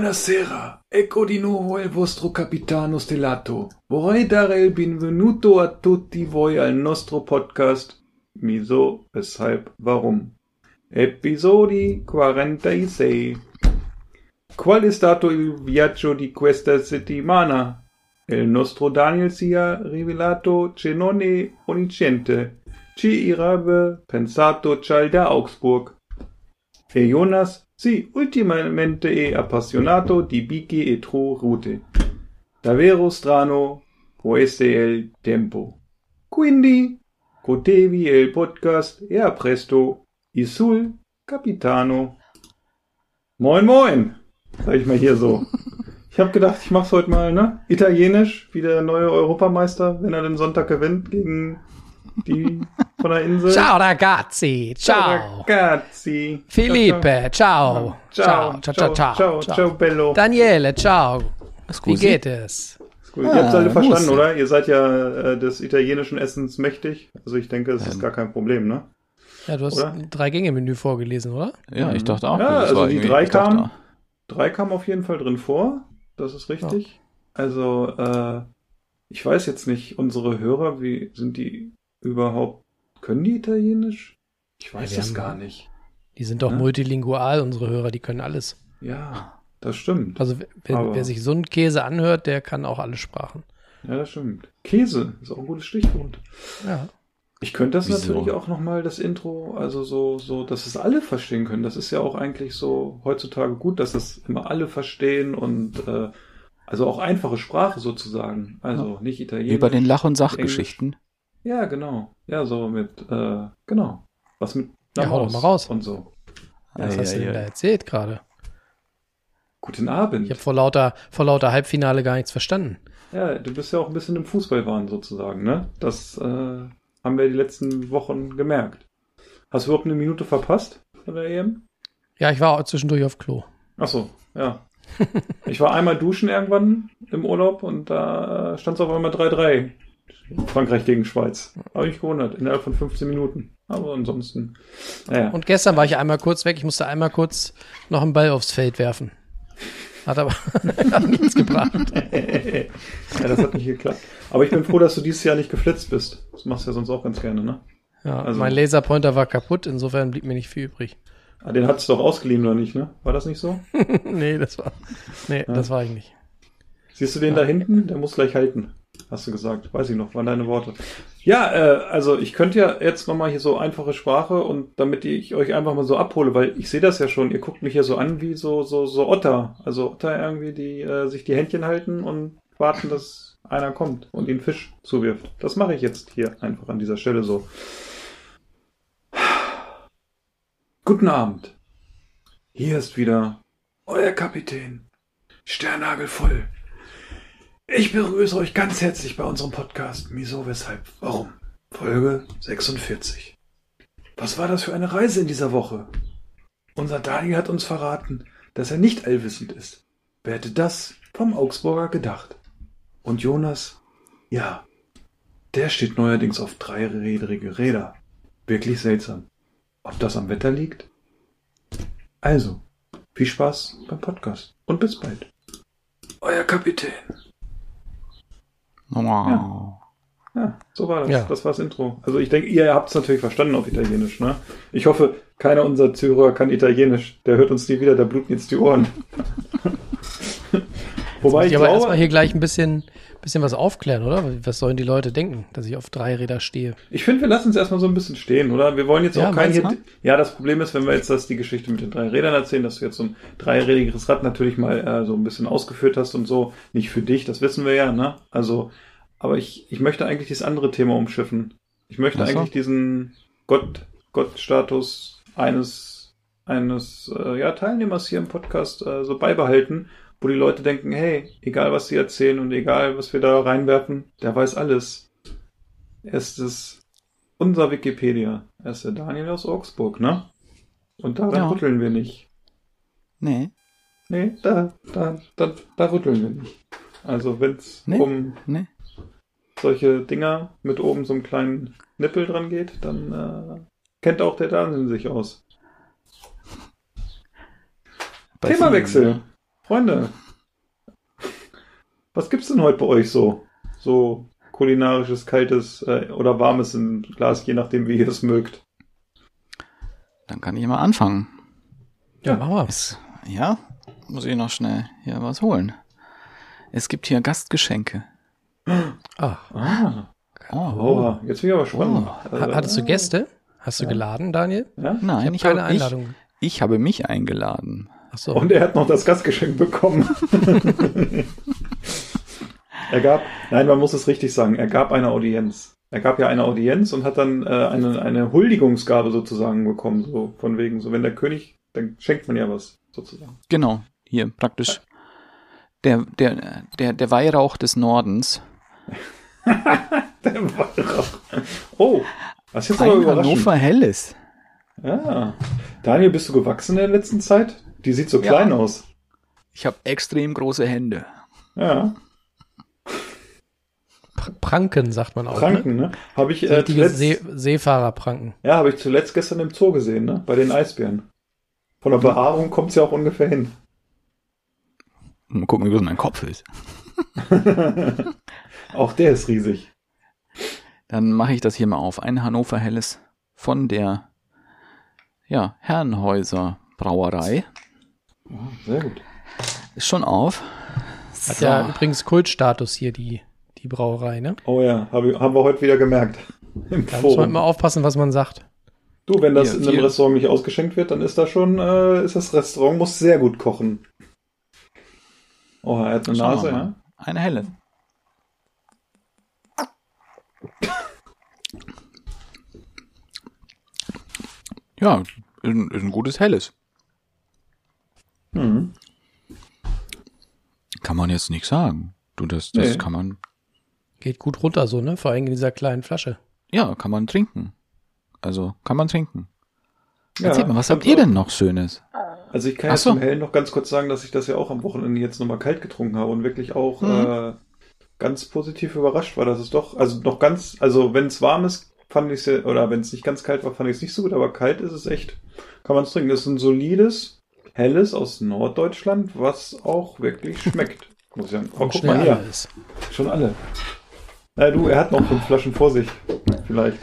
Buonasera, ecco di nuovo il vostro capitano stellato. Vorrei dare il benvenuto a tutti voi al nostro podcast Wieso, Weshalb, Warum. Episodi 46. Qual è stato il viaggio di questa settimana? Il nostro Daniel si è rivelato che non è onnisciente. Ci avrebbe pensato già da Augsburg. E Jonas si ultimamente è appassionato di bicchi e tro rute. Davvero strano può essere il tempo. Quindi, godevi il podcast e a presto. Isul Capitano. Moin moin, sag ich mal hier so. Ich habe gedacht, ich mach's heute mal, ne? Italienisch, wie der neue Europameister, wenn er den Sonntag gewinnt gegen die von der Insel. Ciao ragazzi, ciao. Ragazzi. Felipe, ciao. Ciao, ciao, ciao, ciao, ciao, ciao, bello. Daniele, ciao. Wie geht es? Ist gut. Ihr habt alle Ah, verstanden, muss. oder? Ihr seid ja äh, des italienischen Essens mächtig. Also ich denke, es ist gar kein Problem, ne? Ja, du hast Oder? ein Drei-Gänge-Menü vorgelesen, oder? Ja, ich dachte auch. Ja, das also war die drei kamen. Drei kamen auf jeden Fall drin vor. Das ist richtig. Also, äh, ich weiß jetzt nicht, unsere Hörer, wie sind die überhaupt, können die Italienisch? Ich weiß Ja, es haben- gar nicht. Die sind doch Ja. multilingual, unsere Hörer, die können alles. Ja, das stimmt. Also wer, Aber- wer sich so einen Käse anhört, der kann auch alle Sprachen. ja, das stimmt. Käse ist auch ein gutes Stichwort. Ja. Ich könnte das Wieso? natürlich auch nochmal, das Intro, also so, so, dass es alle verstehen können. Das ist ja auch eigentlich so heutzutage gut, dass es immer alle verstehen und äh, also auch einfache Sprache sozusagen. Also nicht Italienisch. Wie bei den Lach- und Englisch. Ja, genau. Ja, so mit, äh, genau. Was mit Ja, hau doch mal raus. und so. Was hast du Ei, ei, denn da erzählt gerade? Guten Abend. Ich habe vor lauter, vor lauter Halbfinale gar nichts verstanden. Ja, du bist ja auch ein bisschen im Fußballwahn sozusagen, ne? Das äh, haben wir die letzten Wochen gemerkt. Hast du überhaupt eine Minute verpasst von der EM? Ja, ich war auch zwischendurch auf Klo. Ach so, ja. Ich war einmal duschen irgendwann im Urlaub und da stand es auf einmal 3-3. Frankreich gegen Schweiz. Habe ich gewundert, innerhalb von 15 Minuten. Aber ansonsten, naja. Und gestern war ich einmal kurz weg. Ich musste einmal kurz noch einen Ball aufs Feld werfen. Hat aber hat nichts gebracht. ja, das hat nicht geklappt. Aber ich bin froh, dass du dieses Jahr nicht geflitzt bist. Das machst du ja sonst auch ganz gerne, ne? Ja, Also- mein Laserpointer war kaputt, insofern blieb mir nicht viel übrig. Ah, den hattest du doch ausgeliehen, oder nicht, ne? War das nicht so? nee, das war. Nee, das war ich nicht. Siehst du den da hinten? Der muss gleich halten. Hast du gesagt. Weiß ich noch, waren deine Worte. Ja, äh, also ich könnte ja jetzt nochmal hier so einfache Sprache und damit ich euch einfach mal so abhole, weil ich sehe das ja schon, ihr guckt mich ja so an wie so, so, so Otter. Also Otter irgendwie, die äh, sich die Händchen halten und warten, dass einer kommt und ihnen Fisch zuwirft. Das mache ich jetzt hier einfach an dieser Stelle so. Guten Abend. Hier ist wieder euer Kapitän. Sternhagelvoll. Ich begrüße euch ganz herzlich bei unserem Podcast Wieso, Weshalb, Warum? Folge 46. Was war das für eine Reise in dieser Woche? Unser Daniel hat uns verraten, dass er nicht allwissend ist. Wer hätte das vom Augsburger gedacht? Und Jonas? Ja, der steht neuerdings auf dreirädrige Räder. Wirklich seltsam. Ob das am Wetter liegt? Also, viel Spaß beim Podcast und bis bald. Euer Kapitän. Wow. Ja, so war das. Ja. Das war das Intro. Also ich denke, ihr habt es natürlich verstanden auf Italienisch, ne? Ich hoffe, keiner unserer Zuhörer kann Italienisch. Der hört uns nie wieder, da bluten jetzt die Ohren. Wobei ich ich aber glaube, erstmal hier gleich ein bisschen, bisschen was aufklären, oder? Was sollen die Leute denken, dass ich auf drei Räder stehe? ich finde, wir lassen es erstmal so ein bisschen stehen, oder? Wir wollen jetzt Ja, auch kein. Ja, das Problem ist, wenn wir jetzt das die Geschichte mit den drei Rädern erzählen, dass du jetzt so ein dreirädiges Rad natürlich mal äh, so ein bisschen ausgeführt hast und so. Nicht für dich, das wissen wir ja, ne? Also, aber ich, ich möchte eigentlich dieses andere Thema umschiffen. Ich möchte Ach so. eigentlich diesen Gott, Gottstatus eines eines äh, ja, Teilnehmers hier im Podcast äh, so beibehalten, wo die Leute denken, hey, egal was sie erzählen und egal was wir da reinwerfen, der weiß alles. Er ist es unser Wikipedia. Er ist der Daniel aus Augsburg, ne? Und daran Ja. rütteln wir nicht. Nee, Nee, da, da, da, da rütteln wir nicht. Also wenn's Nee. um nee. solche Dinger mit oben so einem kleinen Nippel dran geht, dann äh, kennt auch der Daniel sich aus. Bei Themawechsel. Freunde. Was gibt's denn heute bei euch so? So kulinarisches, kaltes äh, oder warmes im Glas, je nachdem, wie ihr es mögt. Dann kann ich mal anfangen. Ja, machen wir. Es, ja, muss ich noch schnell hier was holen. Es gibt hier Gastgeschenke. Ach, Ah, Oh, oh, jetzt bin ich aber spannend. ha- hattest du Gäste? Hast du geladen, Daniel? Ja? Nein, ich ich, habe keine ich, Einladung. ich habe mich eingeladen. Ach so. Und er hat noch das Gastgeschenk bekommen. er gab, nein, man muss es richtig sagen, er gab eine Audienz. Er gab ja eine Audienz und hat dann äh, eine, eine Huldigungsgabe sozusagen bekommen, so von wegen, so wenn der König, dann schenkt man ja was, sozusagen. Genau, hier praktisch. Der, der, der, der Weihrauch des Nordens. Der Weihrauch. Oh, was jetzt aber Ein überraschend. Hannover Helles. Ja. Daniel, bist du gewachsen in der letzten Zeit? Die sieht so Ja. klein aus. Ich habe extrem große Hände. Ja, Pr- Pranken, sagt man auch. Ne? Pranken, ne? Habe ich, äh, zuletzt, See Seefahrerpranken. ja, habe ich zuletzt gestern im Zoo gesehen, ne? Bei den Eisbären. Von der Behaarung kommt's ja auch ungefähr hin. Mal gucken, wie groß mein Kopf ist. Auch der ist riesig. Dann mache ich das hier mal auf. Ein Hannover Helles von der ja, Herrenhäuser Brauerei. Sehr gut. Ist schon auf. Hat So. ja übrigens Kultstatus hier, die, die Brauerei, ne? Oh ja, hab haben wir heute wieder gemerkt. Im Da muss man Forum. immer aufpassen, was man sagt. Du, wenn das Hier, in einem hier. Restaurant nicht ausgeschenkt wird, dann ist da schon, äh, ist das Restaurant muss sehr gut kochen. Oh, er hat eine Schauen Nase, ja? Eine helle. Ja, ist ein, ist ein gutes Helles. Mhm. Kann man jetzt nicht sagen. Du, das, das Nee. kann man, Geht gut runter so, ne? Vor allem in dieser kleinen Flasche. ja, kann man trinken. Also, kann man trinken. Ja, Erzählt mal, was habt ihr denn noch Schönes? Also ich kann Ach jetzt so. zum Hellen noch ganz kurz sagen, dass ich das ja auch am Wochenende jetzt nochmal kalt getrunken habe und wirklich auch Mhm. äh, ganz positiv überrascht war, dass es doch, also noch ganz, also wenn es warm ist, fand ich es, oder wenn es nicht ganz kalt war, fand ich es nicht so gut, aber kalt ist es echt, kann man es trinken. Das ist ein solides, helles aus Norddeutschland, was auch wirklich schmeckt. Muss ich sagen. Oh, Und guck mal hier, alle ist. schon alle. Na du, er hat noch fünf Flaschen vor sich, vielleicht.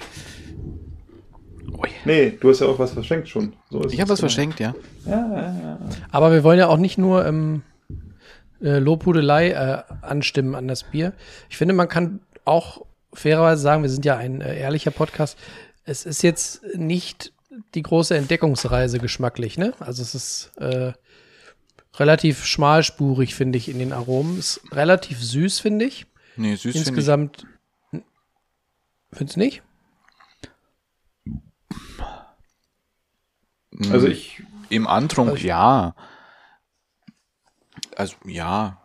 Nee, du hast ja auch was verschenkt schon. So ist Ich habe was genau. verschenkt, ja. Ja, ja, ja. Aber wir wollen ja auch nicht nur ähm, äh, Lobhudelei äh, anstimmen an das Bier. Ich finde, man kann auch fairerweise sagen, wir sind ja ein äh, ehrlicher Podcast. Es ist jetzt nicht die große Entdeckungsreise geschmacklich, ne? Also es ist äh, relativ schmalspurig, finde ich, in den Aromen. Ist relativ süß, finde ich. Nee, süß finde ich. Insgesamt. Findest du nicht? Mm, Also ich, Im Antrunk, Also ich- ja. Also, ja.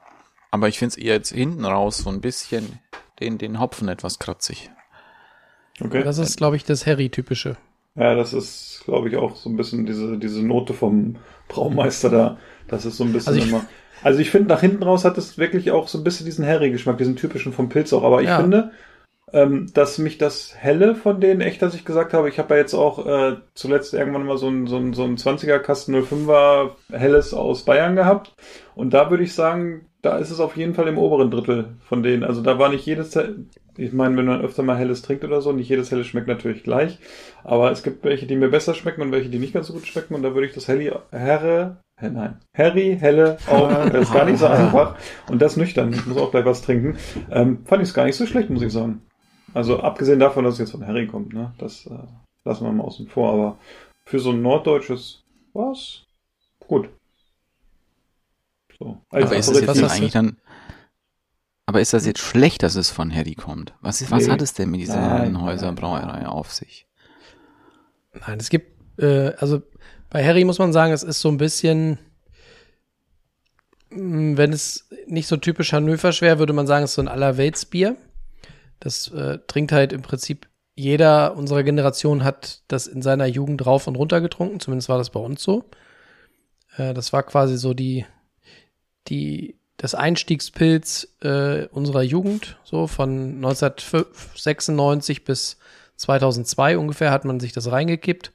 Aber ich finde es eher jetzt hinten raus so ein bisschen den, den Hopfen etwas kratzig. okay. Das ist, glaube ich, das Harry-typische. Ja, das ist, glaube ich, auch so ein bisschen diese, diese Note vom Braumeister da. Das ist so ein bisschen Also ich- immer. Also ich finde, nach hinten raus hat es wirklich auch so ein bisschen diesen Harry-Geschmack, diesen typischen vom Pilz auch. Aber ich Ja. finde, ähm, dass mich das Helle von denen echt, dass ich gesagt habe, ich habe ja jetzt auch äh, zuletzt irgendwann mal so ein, so ein, so ein 20er Kasten 05er Helles aus Bayern gehabt. Und da würde ich sagen, da ist es auf jeden Fall im oberen Drittel von denen. Also da war nicht jedes, ich meine, wenn man öfter mal Helles trinkt oder so, nicht jedes Helles schmeckt natürlich gleich. Aber es gibt welche, die mir besser schmecken und welche, die nicht ganz so gut schmecken. Und da würde ich das Helly, Herre, nein, Harry, Helle, auch, das ist gar nicht so einfach. Und das nüchtern, ich muss auch gleich was trinken. Ähm, fand ich es gar nicht so schlecht, muss ich sagen. Also abgesehen davon, dass es jetzt von Harry kommt, ne, das äh, lassen wir mal außen vor. Aber für so ein norddeutsches, was? Gut. So. als aber ist das jetzt eigentlich dann. Aber ist das jetzt schlecht, dass es von Harry kommt? Was, ist, was Nee. hat es denn mit dieser Nein, Herrenhäuser nein. Brauerei auf sich? Nein, es gibt, äh, also Bei Harry muss man sagen, es ist so ein bisschen, mh, wenn es nicht so typisch Hannover wäre, würde man sagen, es ist so ein Allerweltsbier. Das äh, trinkt halt im Prinzip jeder unserer Generation hat das in seiner Jugend rauf und runter getrunken. Zumindest war das bei uns so. Äh, das war quasi so die, die, das Einstiegspilz äh, unserer Jugend. So von 1996 bis 2002 ungefähr hat man sich das reingekippt.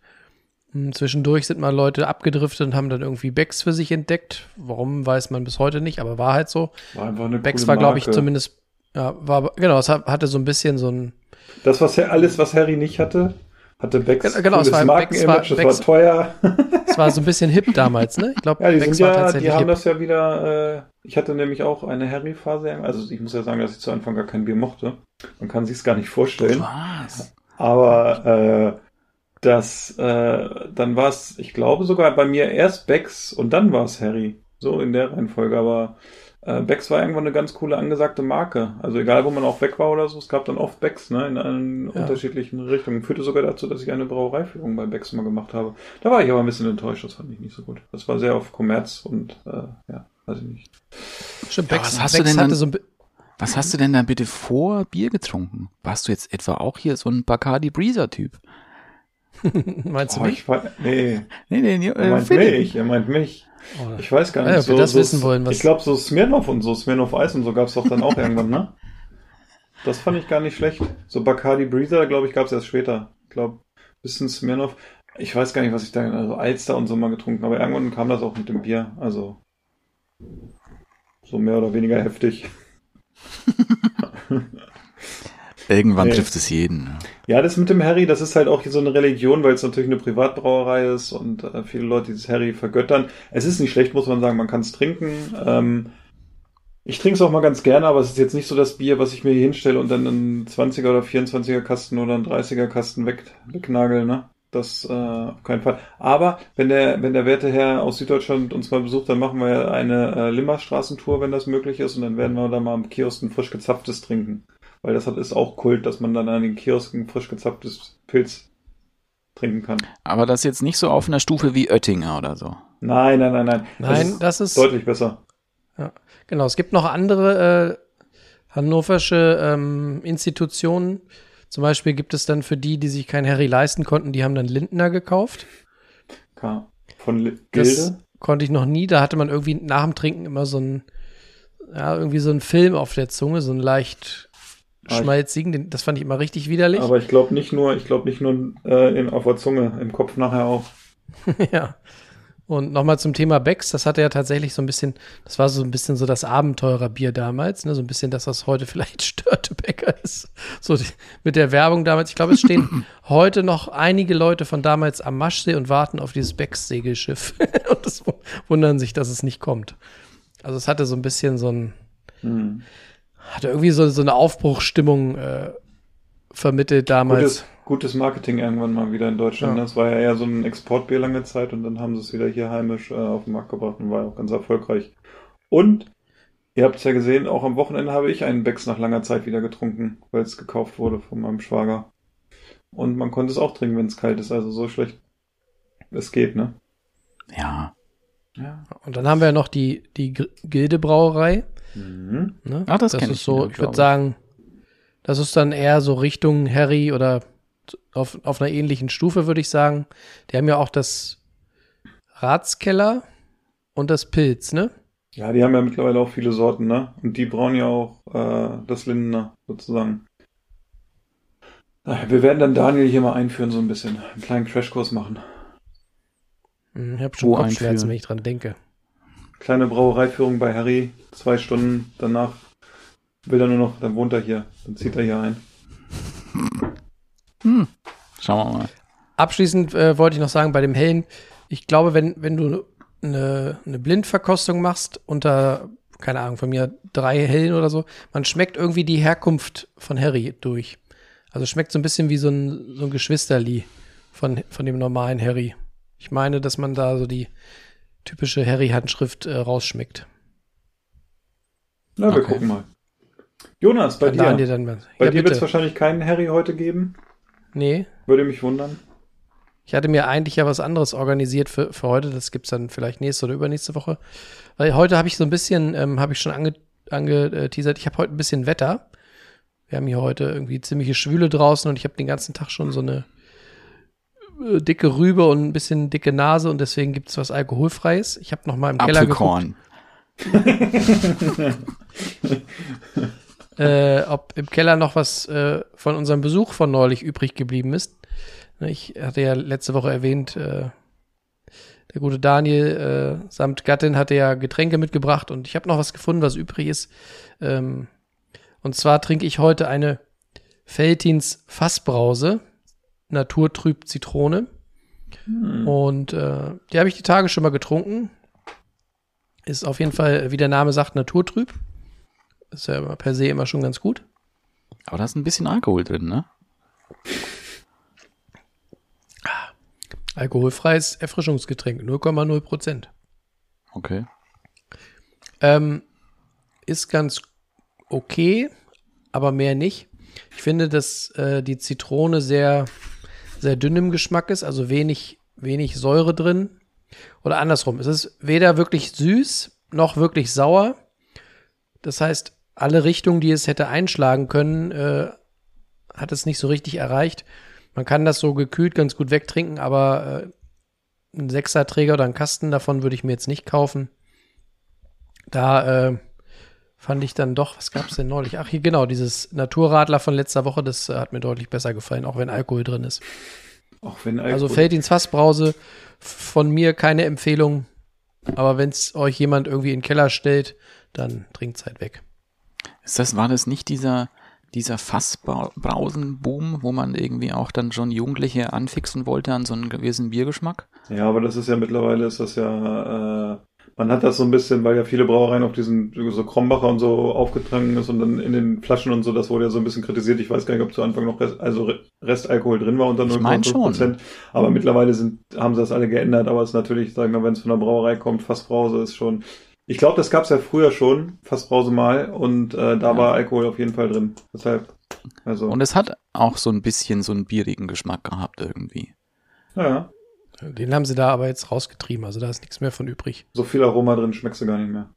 Hm, Zwischendurch sind mal Leute abgedriftet und haben dann irgendwie Becks für sich entdeckt. Warum weiß man bis heute nicht, aber war halt so. War einfach eine Becks war, glaube ich, zumindest, ja, war, genau, es hat- hatte so ein bisschen so ein, Das, was alles, was Harry nicht hatte, hatte Becks Genau, genau, es cooles war- Markenimage, das war teuer. es war so ein bisschen hip damals, ne? Ich glaube, Ja, die Becks sind war ja, die haben hip. das ja wieder, äh, ich hatte nämlich auch eine Harry-Phase, also ich muss ja sagen, dass ich zu Anfang gar kein Bier mochte. Man kann sich's gar nicht vorstellen. Was? Aber äh, das, äh, dann war es, ich glaube sogar bei mir erst Becks und dann war es Harry. So in der Reihenfolge. Aber äh, Becks war irgendwann eine ganz coole angesagte Marke. Also egal, wo man auch weg war oder so, es gab dann oft Becks, ne, in allen Ja. unterschiedlichen Richtungen. Führte sogar dazu, dass ich eine Brauereiführung bei Becks mal gemacht habe. Da war ich aber ein bisschen enttäuscht, das fand ich nicht so gut. Das war sehr auf Kommerz und äh, ja, weiß ich nicht. Stimmt, Ja, Becks, was hast du Becks denn hatte dann- so Was hast du denn da bitte vor Bier getrunken? Warst du jetzt etwa auch hier so ein Bacardi Breezer-Typ? Meinst du Oh, mich? ich war, nee, Nee, nee, nee, er äh, meint Philipp. mich, er meint mich. Oh, Ich weiß gar Ja, nicht. ob wir das wissen wollen, was- Ich glaube, so Smirnoff und so, Smirnoff Eis und so gab's doch dann auch irgendwann, ne? Das fand ich gar nicht schlecht. So Bacardi Breezer, glaube ich, gab's erst später. Ich glaube, bisschen Smirnoff. Ich weiß gar nicht, was ich da, also Alster und so mal getrunken, aber irgendwann kam das auch mit dem Bier. Also, so mehr oder weniger heftig. Irgendwann Nee. trifft es jeden. Ja, das mit dem Harry, das ist halt auch so eine Religion, weil es natürlich eine Privatbrauerei ist und äh, viele Leute dieses Harry vergöttern. Es ist nicht schlecht, muss man sagen, man kann es trinken. Ähm, ich trinke es auch mal ganz gerne, aber es ist jetzt nicht so das Bier, was ich mir hier hinstelle und dann einen 20er oder 24er Kasten oder einen 30er Kasten weg, wegnagel, ne? Das äh, auf keinen Fall. Aber wenn der, wenn der werte Herr aus Süddeutschland uns mal besucht, dann machen wir eine äh, Limmerstraßentour, wenn das möglich ist, und dann werden wir da mal am Kiosk ein frisch gezapftes trinken. Weil das hat, ist auch Kult, dass man dann an den Kiosken frisch gezapftes Pilz trinken kann. Aber das ist jetzt nicht so auf einer Stufe wie Oettinger oder so. Nein, nein, nein, nein. Nein, das ist, deutlich besser. genau, es gibt noch andere äh, hannoversche ähm, Institutionen. Zum Beispiel gibt es dann für die, die sich kein Harry leisten konnten, die haben dann Lindner gekauft. K. Von Li- Das Gilde. konnte ich noch nie. Da hatte man irgendwie nach dem Trinken immer so ein, ja, irgendwie so ein Film auf der Zunge, so ein leicht ich- schmalzigen. Den, das fand ich immer richtig widerlich. Aber ich glaube nicht nur, ich glaube nicht nur äh, in, auf der Zunge, im Kopf nachher auch. ja. Und nochmal zum Thema Becks, das hatte ja tatsächlich so ein bisschen, das war so ein bisschen so das Abenteurerbier damals, ne? so ein bisschen das, was heute vielleicht Störtebäcker ist. So die, mit der Werbung damals. Ich glaube, es stehen heute noch einige Leute von damals am Maschsee und warten auf dieses Becks-Segelschiff und das wundern sich, dass es nicht kommt. Also es hatte so ein bisschen so ein, Hm. Hatte irgendwie so, so eine Aufbruchsstimmung äh, vermittelt damals. Gutes, gutes Marketing irgendwann mal wieder in Deutschland. Ja. ne? Das war ja eher so ein Exportbier lange Zeit und dann haben sie es wieder hier heimisch äh, auf den Markt gebracht und war auch ganz erfolgreich. Und ihr habt es ja gesehen, auch am Wochenende habe ich einen Becks nach langer Zeit wieder getrunken, weil es gekauft wurde von meinem Schwager. Und man konnte es auch trinken, wenn es kalt ist. Also so schlecht es geht, ne? Ja. Ja. Und dann haben wir ja noch die, die Gilde-Brauerei. Mhm. Ne? Ach, das kenn ist ich so, wieder, ich würde sagen, das ist dann eher so Richtung Harry oder auf, auf einer ähnlichen Stufe, würde ich sagen. Die haben ja auch das Ratskeller und das Pilz, ne? Ja, die haben ja mittlerweile auch viele Sorten, ne? Und die brauen ja auch äh, das Lindener sozusagen. Naja, Wir werden dann Daniel hier mal einführen, so ein bisschen. Einen kleinen Crashkurs machen. Hm, Ich habe schon Wo Kopfschmerzen, einführen? wenn ich dran denke. Kleine Brauereiführung bei Harry, zwei Stunden danach will er nur noch, dann wohnt er hier, dann zieht er hier ein. Hm. Schauen wir mal. Abschließend äh, wollte ich noch sagen, bei dem Hellen, ich glaube, wenn, wenn du eine, eine Blindverkostung machst unter, keine Ahnung, von mir drei Hellen oder so, man schmeckt irgendwie die Herkunft von Harry durch. Also schmeckt so ein bisschen wie so ein, so ein Geschwisterli von, von dem normalen Harry. Ich meine, dass man da so die typische Harry-Handschrift äh, rausschmeckt. Na, wir Okay. gucken mal. Jonas, bei Kann dir. Bei ja, dir wird es wahrscheinlich keinen Harry heute geben. Nee, Würde mich wundern. Ich hatte mir eigentlich ja was anderes organisiert für, für heute. Das gibt's dann vielleicht nächste oder übernächste Woche. Weil heute habe ich so ein bisschen, ähm, habe ich schon ange, angeteasert, ich habe heute ein bisschen Wetter. Wir haben hier heute irgendwie ziemliche Schwüle draußen und ich habe den ganzen Tag schon so eine dicke Rübe und ein bisschen dicke Nase und deswegen gibt's was Alkoholfreies. Ich habe noch mal im Keller geguckt. Apfelkorn. äh, ob im Keller noch was äh, von unserem Besuch von neulich übrig geblieben ist. Ne, Ich hatte ja letzte Woche erwähnt, äh, der gute Daniel äh, samt Gattin hatte ja Getränke mitgebracht und ich habe noch was gefunden, was übrig ist. Ähm, und zwar trinke ich heute eine Feltins Fassbrause, Naturtrüb Zitrone. Und äh, die habe ich die Tage schon mal getrunken. Ist auf jeden Fall, wie der Name sagt, naturtrüb. Ist ja per se immer schon ganz gut. Aber da ist ein bisschen Alkohol drin, ne? Alkoholfreies Erfrischungsgetränk, 0,0 Prozent. Okay. Ähm, ist ganz okay, aber mehr nicht. Ich finde, dass äh, die Zitrone sehr, sehr dünn im Geschmack ist, also wenig, wenig Säure drin. Oder andersrum, es ist weder wirklich süß noch wirklich sauer. Das heißt, alle Richtungen, die es hätte einschlagen können, äh, hat es nicht so richtig erreicht. Man kann das so gekühlt ganz gut wegtrinken, aber äh, ein Sechserträger oder einen Kasten davon würde ich mir jetzt nicht kaufen. Da äh, fand ich dann doch, was gab's denn neulich? Ach, hier genau, dieses Naturradler von letzter Woche, das äh, hat mir deutlich besser gefallen, auch wenn Alkohol drin ist. Auch wenn Alkohol Also Feldins Fassbrause, von mir keine Empfehlung, aber wenn es euch jemand irgendwie in den Keller stellt, dann trinkt's halt weg. Ist das, war das nicht dieser, dieser Fassbrausenboom, wo man irgendwie auch dann schon Jugendliche anfixen wollte an so einen gewissen Biergeschmack? Ja, aber das ist ja mittlerweile ist das ja, äh, man hat das so ein bisschen, weil ja viele Brauereien auf diesen so Krombacher und so aufgetragen ist und dann in den Flaschen und so, das wurde ja so ein bisschen kritisiert. Ich weiß gar nicht, ob zu Anfang noch Rest, also Re- Restalkohol drin war unter Ich mein 0,5 schon. Prozent. Aber mittlerweile sind, haben sie das alle geändert. Aber es ist natürlich, sagen wir, wenn es von der Brauerei kommt, Fassbrause ist schon. Ich glaube, das gab's ja früher schon, Fassbrause mal, und äh, da Ja. war Alkohol auf jeden Fall drin. Deshalb, also, Und es hat auch so ein bisschen so einen bierigen Geschmack gehabt irgendwie. ja, Den haben sie da aber jetzt rausgetrieben, also da ist nichts mehr von übrig. so viel Aroma drin schmeckst du gar nicht mehr.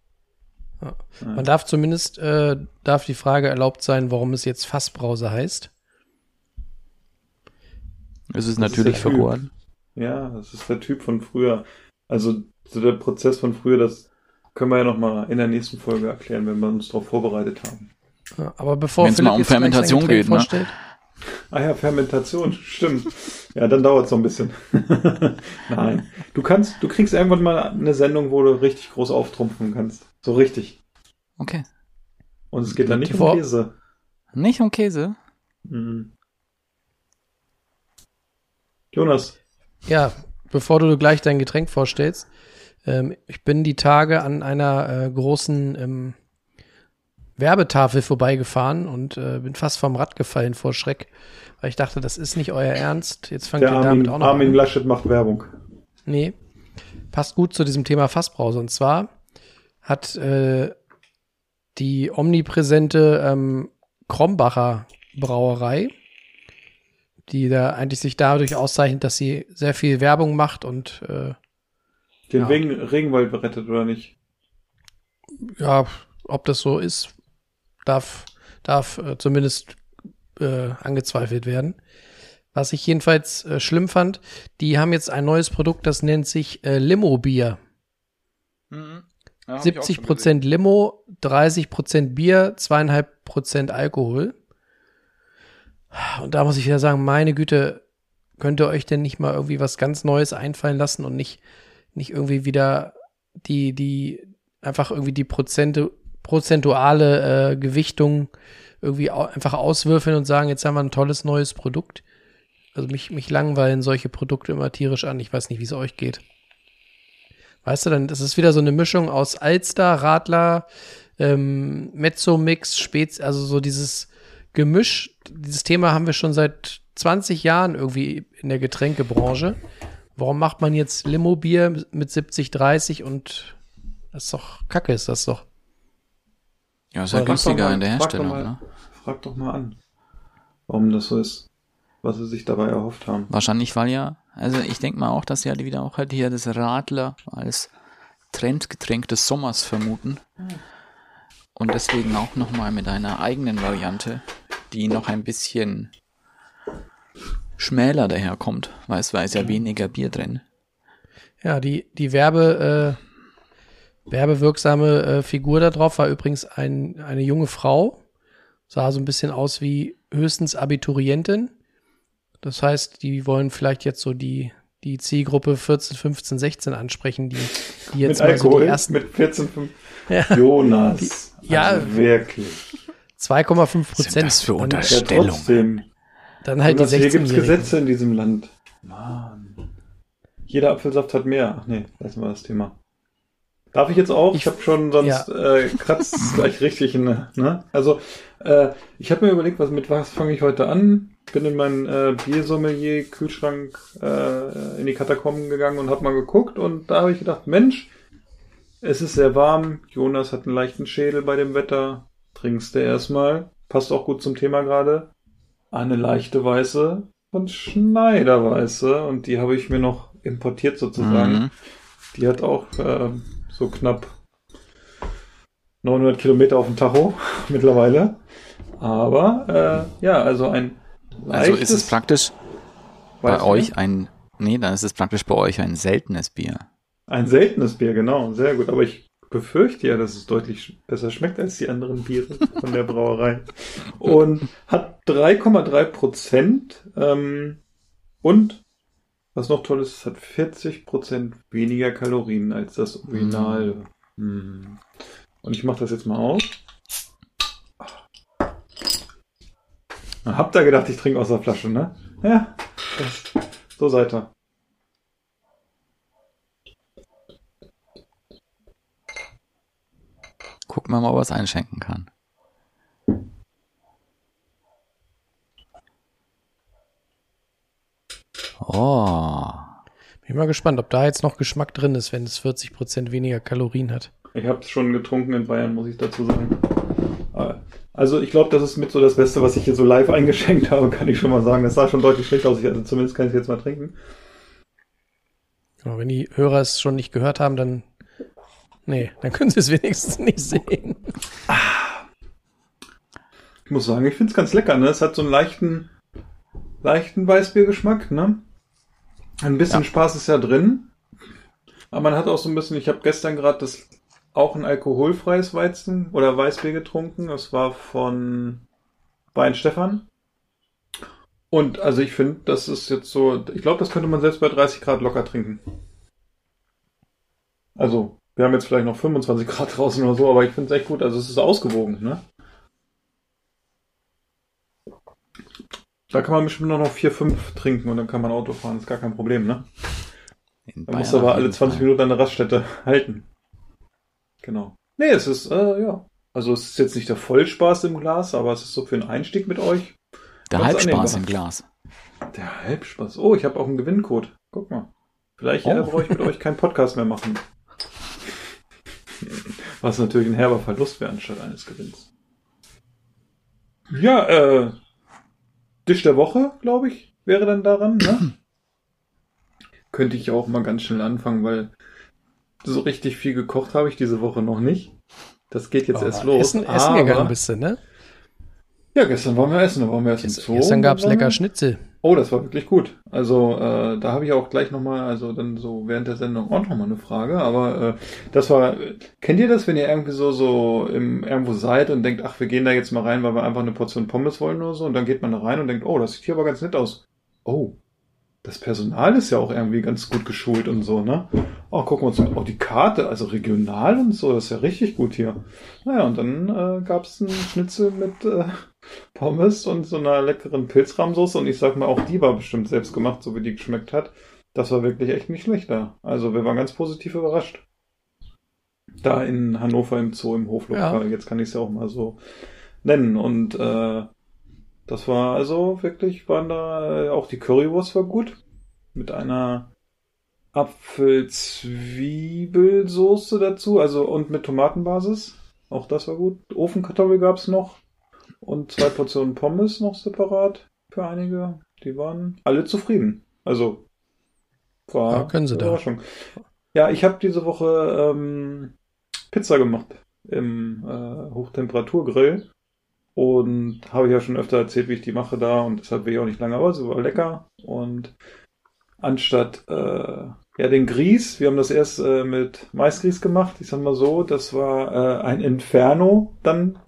Ja. Man darf zumindest, äh, darf die Frage erlaubt sein, warum es jetzt Fassbrause heißt. Es ist Das ist natürlich Typ. vergoren. Ja, das ist der Typ von früher. Also so der Prozess von früher, das können wir ja noch mal in der nächsten Folge erklären, wenn wir uns darauf vorbereitet haben. Ja, aber bevor Wenn's mal um Fermentation geht, ne? Ah ja, Fermentation, stimmt. Ja, dann dauert es noch ein bisschen. Nein, du kannst, du kriegst irgendwann mal eine Sendung, wo du richtig groß auftrumpfen kannst. So richtig. Okay. Und es geht dann nicht um Käse. Nicht um Käse? Mhm. Jonas, Ja, bevor du gleich dein Getränk vorstellst, ähm, ich bin die Tage an einer äh, großen ähm, Werbetafel vorbeigefahren und äh, bin fast vom Rad gefallen vor Schreck, weil ich dachte, das ist nicht euer Ernst. Jetzt fangt der ihr Armin, damit auch noch Armin an. Laschet macht Werbung. Nee, passt gut zu diesem Thema Fassbrause. Und zwar hat äh, die omnipräsente ähm, Krombacher Brauerei, die da eigentlich sich dadurch auszeichnet, dass sie sehr viel Werbung macht und äh, Den Ja. Regen, Regenwald berettet oder nicht? ja, ob das so ist, darf, darf äh, zumindest äh, angezweifelt werden. Was ich jedenfalls äh, schlimm fand, die haben jetzt ein neues Produkt, das nennt sich äh, Limo-Bier. 70 Prozent Limo, 30 Prozent Bier, zweieinhalb Prozent Alkohol. Und da muss ich wieder sagen, meine Güte, könnt ihr euch denn nicht mal irgendwie was ganz Neues einfallen lassen und nicht, nicht irgendwie wieder die, die, einfach irgendwie die Prozente, prozentuale äh, Gewichtung irgendwie einfach auswürfeln und sagen, jetzt haben wir ein tolles neues Produkt. Also mich, mich langweilen solche Produkte immer tierisch an. Ich weiß nicht, wie es euch geht. Weißt du, dann das ist wieder so eine Mischung aus Alster, Radler, ähm, Mezzo-Mix, Spez, also so dieses Gemisch. Dieses Thema haben wir schon seit 20 Jahren irgendwie in der Getränkebranche. Warum macht man jetzt Limo-Bier mit 70, 30 und das ist doch Kacke, ist das doch. Ja, ist ja Frag doch günstiger mal- in der frag doch Herstellung, mal- ne? Frag doch mal an, warum das so ist. Was sie sich dabei erhofft haben. Wahrscheinlich, weil ja Also ich denke mal auch, dass sie halt wieder auch halt hier das Radler als Trendgetränk des Sommers vermuten. Und deswegen auch nochmal mit einer eigenen Variante, die noch ein bisschen schmäler daherkommt, weil es war ja weniger Bier drin. Ja, die, die Werbe, äh, werbewirksame äh, Figur da drauf war übrigens ein, eine junge Frau. Sah so ein bisschen aus wie höchstens Abiturientin. Das heißt, die wollen vielleicht jetzt so die, die Zielgruppe 14, 15, 16 ansprechen, die, die jetzt mit mal so Alkohol, die ersten mit 14, 15. Ja. Jonas. ja. Also wirklich. 2,5 Prozent. das für Dann- Ja, trotzdem. Dann halt die Jonas, hier gibt's 16-Jährigen. Gesetze in diesem Land. Mann. Jeder Apfelsaft hat mehr. Ach nee, lassen wir das Thema. Darf ich jetzt auch? Ich, Ich- habe schon sonst äh, kratzt gleich richtig in, ne? Also äh, ich habe mir überlegt, was mit was fange ich heute an? Bin in meinen äh, Biersommelier Kühlschrank äh, in die Katakomben gegangen und habe mal geguckt und da habe ich gedacht, Mensch, es ist sehr warm. Jonas hat einen leichten Schädel bei dem Wetter. Trinkst du erstmal. Passt auch gut zum Thema gerade. Eine leichte Weiße von Schneiderweiße und die habe ich mir noch importiert sozusagen. Mhm. Die hat auch äh, so knapp 900 Kilometer auf dem Tacho mittlerweile. Aber äh, ja, also ein Also ist es praktisch bei euch ein, nee, dann ist es praktisch bei euch ein seltenes Bier. Ein seltenes Bier, genau, sehr gut. Aber ich befürchte ja, dass es deutlich besser schmeckt als die anderen Biere von der Brauerei. Und hat 3,3 Prozent. Ähm, und was noch toll ist, es hat 40 Prozent weniger Kalorien als das Original. Hm. Und ich mache das jetzt mal. Na, Habt ihr gedacht, ich trinke aus der Flasche, ne? Ja, das, so seid ihr. Gucken wir mal, ob er es einschenken kann. Oh. Bin mal gespannt, ob da jetzt noch Geschmack drin ist, wenn es 40 Prozent weniger Kalorien hat. Ich habe es schon getrunken in Bayern, muss ich dazu sagen. Also ich glaube, das ist mit so das Beste, was ich hier so live eingeschenkt habe, kann ich schon mal sagen. Das sah schon deutlich schlecht aus. Ich, also zumindest kann ich jetzt mal trinken. Genau, wenn die Hörer es schon nicht gehört haben, dann. Nee, dann können sie es wenigstens nicht sehen. Ich muss sagen, ich finde es ganz lecker. Ne? Es hat so einen leichten, leichten Weißbiergeschmack. Ne? Ein bisschen Ja. Spaß ist ja drin. Aber man hat auch so ein bisschen, ich habe gestern gerade das auch ein alkoholfreies Weizen oder Weißbier getrunken. Das war von Wein Stefan. Und also ich finde, das ist jetzt so, ich glaube, das könnte man selbst bei 30 Grad locker trinken. Also, wir haben jetzt vielleicht noch 25 Grad draußen oder so, aber ich finde es echt gut. Also es ist ausgewogen, ne? Da kann man bestimmt noch 4, 5 trinken und dann kann man Auto fahren. ist gar kein Problem, ne? Man muss aber alle jeden 20 Fall. Minuten an der Raststätte halten. Genau. Nee, es ist, äh, ja. Also es ist jetzt nicht der Vollspaß im Glas, aber es ist so für einen Einstieg mit euch. Der Halbspaß im Glas. Der Halbspaß. Oh, ich habe auch einen Gewinncode. Guck mal. Vielleicht äh, Oh. brauche ich mit euch keinen Podcast mehr machen. Was natürlich ein herber Verlust wäre anstatt eines Gewinns. Ja, äh, Tisch der Woche, glaube ich, wäre dann daran, ne? Könnte ich auch mal ganz schnell anfangen, weil so richtig viel gekocht habe ich diese Woche noch nicht. Das geht jetzt erst Oh, los. Essen, essen gegangen bist du, ne? Ja, gestern waren wir essen, da waren wir erst im Zoo. Gestern gab's Dann- lecker Schnitzel. Oh, das war wirklich gut. Also äh, da habe ich auch gleich nochmal, also dann so während der Sendung auch nochmal eine Frage. Aber äh, das war, kennt ihr das, wenn ihr irgendwie so so im, irgendwo seid und denkt, ach, wir gehen da jetzt mal rein, weil wir einfach eine Portion Pommes wollen oder so, und dann geht man da rein und denkt, oh, das sieht hier aber ganz nett aus. Oh, das Personal ist ja auch irgendwie ganz gut geschult und so, ne? Oh, gucken wir uns mal, oh, die Karte, also regional und so, das ist ja richtig gut hier. Naja, und dann äh, gab es einen Schnitzel mit äh, Pommes und so einer leckeren Pilzrahmsoße und ich sag mal, auch die war bestimmt selbst gemacht, so wie die geschmeckt hat. Das war wirklich echt nicht schlecht da. Also wir waren ganz positiv überrascht. Da in Hannover im Zoo im Hoflokal. Jetzt kann ich es ja auch mal so nennen. Und äh, das war also wirklich, waren da, äh, auch die Currywurst war gut. Mit einer Apfel-Zwiebelsoße dazu, also und mit Tomatenbasis. Auch das war gut. Ofenkartoffel gab's noch. Und zwei Portionen Pommes noch separat für einige. Die waren alle zufrieden. Also war Ja, können sie eine da. Überraschung. Ja, ich habe diese Woche ähm, Pizza gemacht im äh, Hochtemperaturgrill und habe ja schon öfter erzählt, wie ich die mache da und deshalb will ich auch nicht lange aus, war lecker und anstatt äh, ja den Grieß, wir haben das erst äh, mit Maisgrieß gemacht, ich sag mal so, das war äh, ein Inferno dann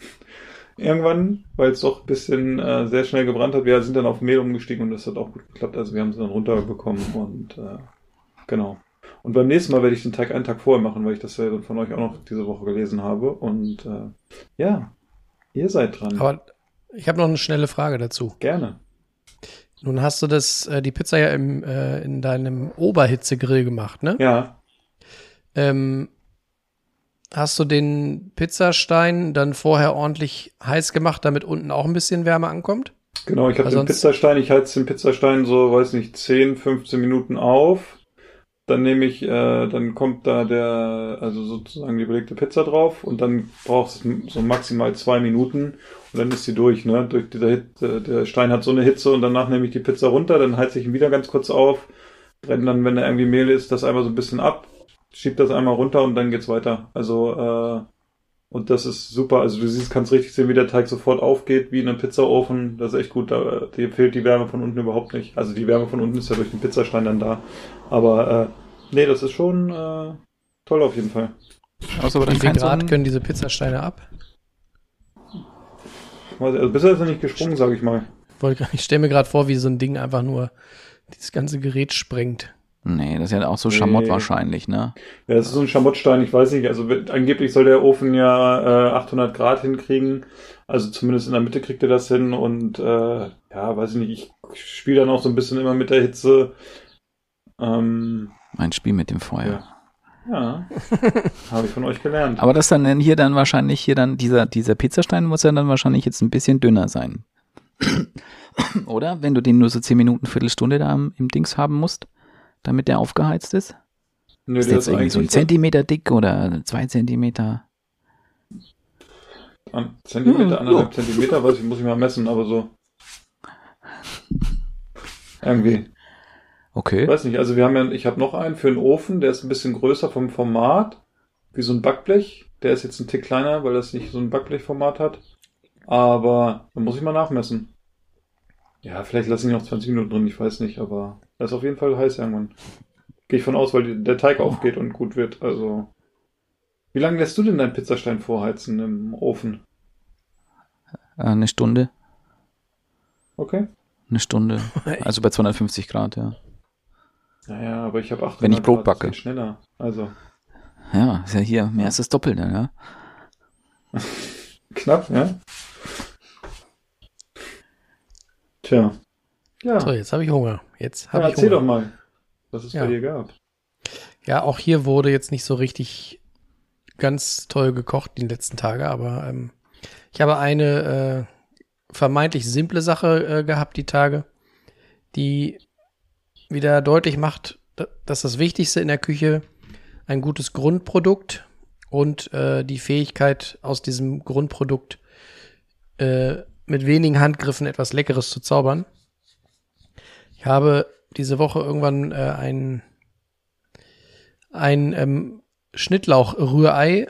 irgendwann, weil es doch ein bisschen äh, sehr schnell gebrannt hat. Wir sind dann auf Mehl umgestiegen und das hat auch gut geklappt. Also wir haben es dann runterbekommen und äh, genau. Und beim nächsten Mal werde ich den Teig einen Tag vorher machen, weil ich das ja dann von euch auch noch diese Woche gelesen habe. Und äh, ja, ihr seid dran. Aber ich habe noch eine schnelle Frage dazu. Gerne. Nun hast du das, äh, die Pizza ja im, äh, in deinem Oberhitzegrill gemacht, ne? Ja, Ähm, hast du den Pizzastein dann vorher ordentlich heiß gemacht, damit unten auch ein bisschen Wärme ankommt? genau. Ich habe den Pizzastein, ich heiz den Pizzastein so, weiß nicht, 10, 15 Minuten auf. Dann nehme ich, äh, dann kommt da der, also sozusagen die belegte Pizza drauf und dann braucht es so maximal zwei Minuten und dann ist sie durch, ne? Durch dieser Hitze, der Stein hat so eine Hitze und danach nehme ich die Pizza runter, dann heize ich ihn wieder ganz kurz auf, brenne dann, wenn da irgendwie Mehl ist, das einmal so ein bisschen ab, schieb das einmal runter und dann geht's weiter. Also, äh, und das ist super. Also du siehst, kannst richtig sehen, wie der Teig sofort aufgeht, wie in einem Pizzaofen. Das ist echt gut. Da dir fehlt die Wärme von unten überhaupt nicht. Also die Wärme von unten ist ja durch den Pizzastein dann da. Aber äh, nee, das ist schon äh, toll auf jeden Fall. Also, aber Wie dann viel Grad können diese Pizzasteine ab? Also bisher ist er nicht gesprungen, sage ich mal. Ich stelle mir gerade vor, wie so ein Ding einfach nur dieses ganze Gerät sprengt. Nee, das ist ja auch so Schamott Nee. wahrscheinlich, ne? Ja, das ist so ein Schamottstein, ich weiß nicht. Also wird- angeblich soll der Ofen ja äh, 800 Grad hinkriegen. Also zumindest in der Mitte kriegt er das hin. Und äh, ja, weiß ich nicht, ich spiele dann auch so ein bisschen immer mit der Hitze. Ähm, Ein Spiel mit dem Feuer. Ja. habe ich von euch gelernt. Aber das dann hier dann wahrscheinlich, hier dann, dieser, dieser Pizzastein muss ja dann wahrscheinlich jetzt ein bisschen dünner sein. Oder? Wenn du den nur so 10 Minuten, Viertelstunde da im, im Dings haben musst, damit der aufgeheizt ist? Nö, Ist der jetzt irgendwie so ein Zentimeter dick oder zwei Zentimeter? An Zentimeter, Hm, anderthalb Zentimeter, weiß ich, muss ich mal messen, aber so. Irgendwie. Okay. Weiß nicht, also wir haben ja, ich habe noch einen für einen Ofen, der ist ein bisschen größer vom Format, wie so ein Backblech. Der ist jetzt ein Tick kleiner, weil das nicht so ein Backblechformat hat. Aber da muss ich mal nachmessen. Ja, vielleicht lasse ich noch 20 Minuten drin, ich weiß nicht, aber er ist auf jeden Fall heiß irgendwann. Gehe ich von aus, weil der Teig aufgeht und gut wird. Also. Wie lange lässt du denn deinen Pizzastein vorheizen im Ofen? Äh, Eine Stunde. Okay. Eine Stunde. Also bei 250 Grad, ja. Naja, aber ich habe 800 Wenn ich Brot Grad, das backe. geht schneller. Also, Ja, ist ja hier mehr als das Doppelte, ja. knapp, ja? Tja. Ja, So, jetzt habe ich Hunger. Jetzt ja habe ich erzähl Hunger. doch mal, was es Ja. bei dir gab. Ja, auch hier wurde jetzt nicht so richtig ganz toll gekocht die letzten Tage, aber ähm, ich habe eine äh, vermeintlich simple Sache äh, gehabt die Tage, die wieder deutlich macht, da- dass das Wichtigste in der Küche ein gutes Grundprodukt und äh, die Fähigkeit aus diesem Grundprodukt äh, mit wenigen Handgriffen etwas Leckeres zu zaubern. Ich habe diese Woche irgendwann äh, ein ein ähm, Schnittlauch-Rührei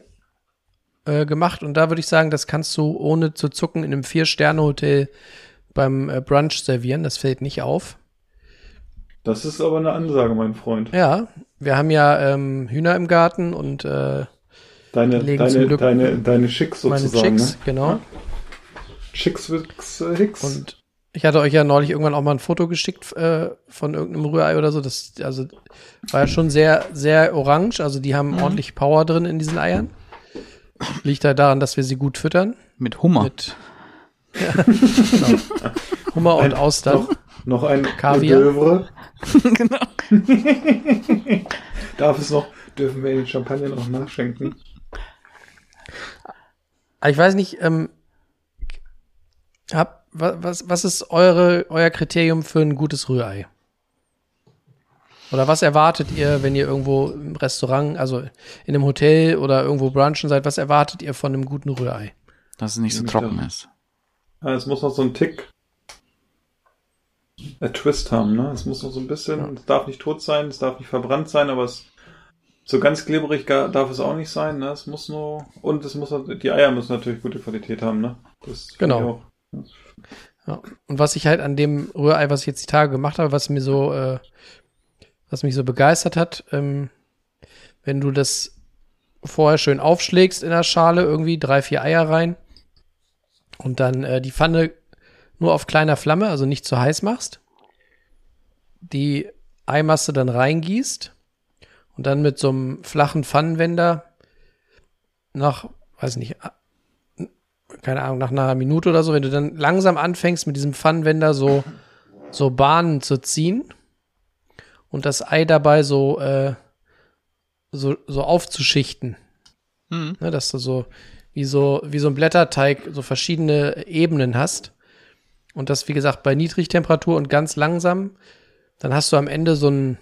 äh, gemacht und da würde ich sagen, das kannst du ohne zu zucken in einem Vier-Sterne-Hotel beim äh, Brunch servieren. Das fällt nicht auf. Das ist aber eine Ansage, mein Freund. Ja, wir haben ja ähm, Hühner im Garten und äh, Deine, deine, deine, deine Schicks meine sozusagen. Chicks, ne? genau. Chicks Äh, Hicks. Und ich hatte euch ja neulich irgendwann auch mal ein Foto geschickt äh, von irgendeinem Rührei oder so. Das also war ja schon sehr, sehr orange. Also die haben ordentlich Power drin in diesen Eiern. Liegt halt daran, dass wir sie gut füttern. Mit Hummer. Mit ja, genau. Hummer und Ein- Austern. noch, noch ein Kaviar. Genau. Darf es noch, dürfen wir den Champagner noch nachschenken? Ich weiß nicht, ähm, hab, wa- was, was ist eure, euer Kriterium für ein gutes Rührei? Oder was erwartet ihr, wenn ihr irgendwo im Restaurant, also in einem Hotel oder irgendwo brunchen seid, was erwartet ihr von einem guten Rührei? Dass es nicht so trocken ist. Ja, es muss noch so ein Tick, a Twist haben, ne? Es muss noch so ein bisschen, es darf nicht tot sein, es darf nicht verbrannt sein, aber es so ganz glibberig darf es auch nicht sein, ne? Es muss nur und es muss die Eier müssen natürlich gute Qualität haben, ne? Das Genau. Ja. Und was ich halt an dem Rührei, was ich jetzt die Tage gemacht habe, was mir so, äh, was mich so begeistert hat, ähm, wenn du das vorher schön aufschlägst in der Schale, irgendwie drei, vier Eier rein und dann äh, die Pfanne nur auf kleiner Flamme, also nicht zu heiß machst, die Eimasse dann reingießt und dann mit so einem flachen Pfannenwender nach, weiß nicht, keine Ahnung, nach einer Minute oder so, wenn du dann langsam anfängst, mit diesem Pfannenwender so, so Bahnen zu ziehen und das Ei dabei so, äh, so, so aufzuschichten. Hm. Ne, dass du so wie, so, wie so ein Blätterteig so verschiedene Ebenen hast. Und das, wie gesagt, bei Niedrigtemperatur und ganz langsam. Dann hast du am Ende so ein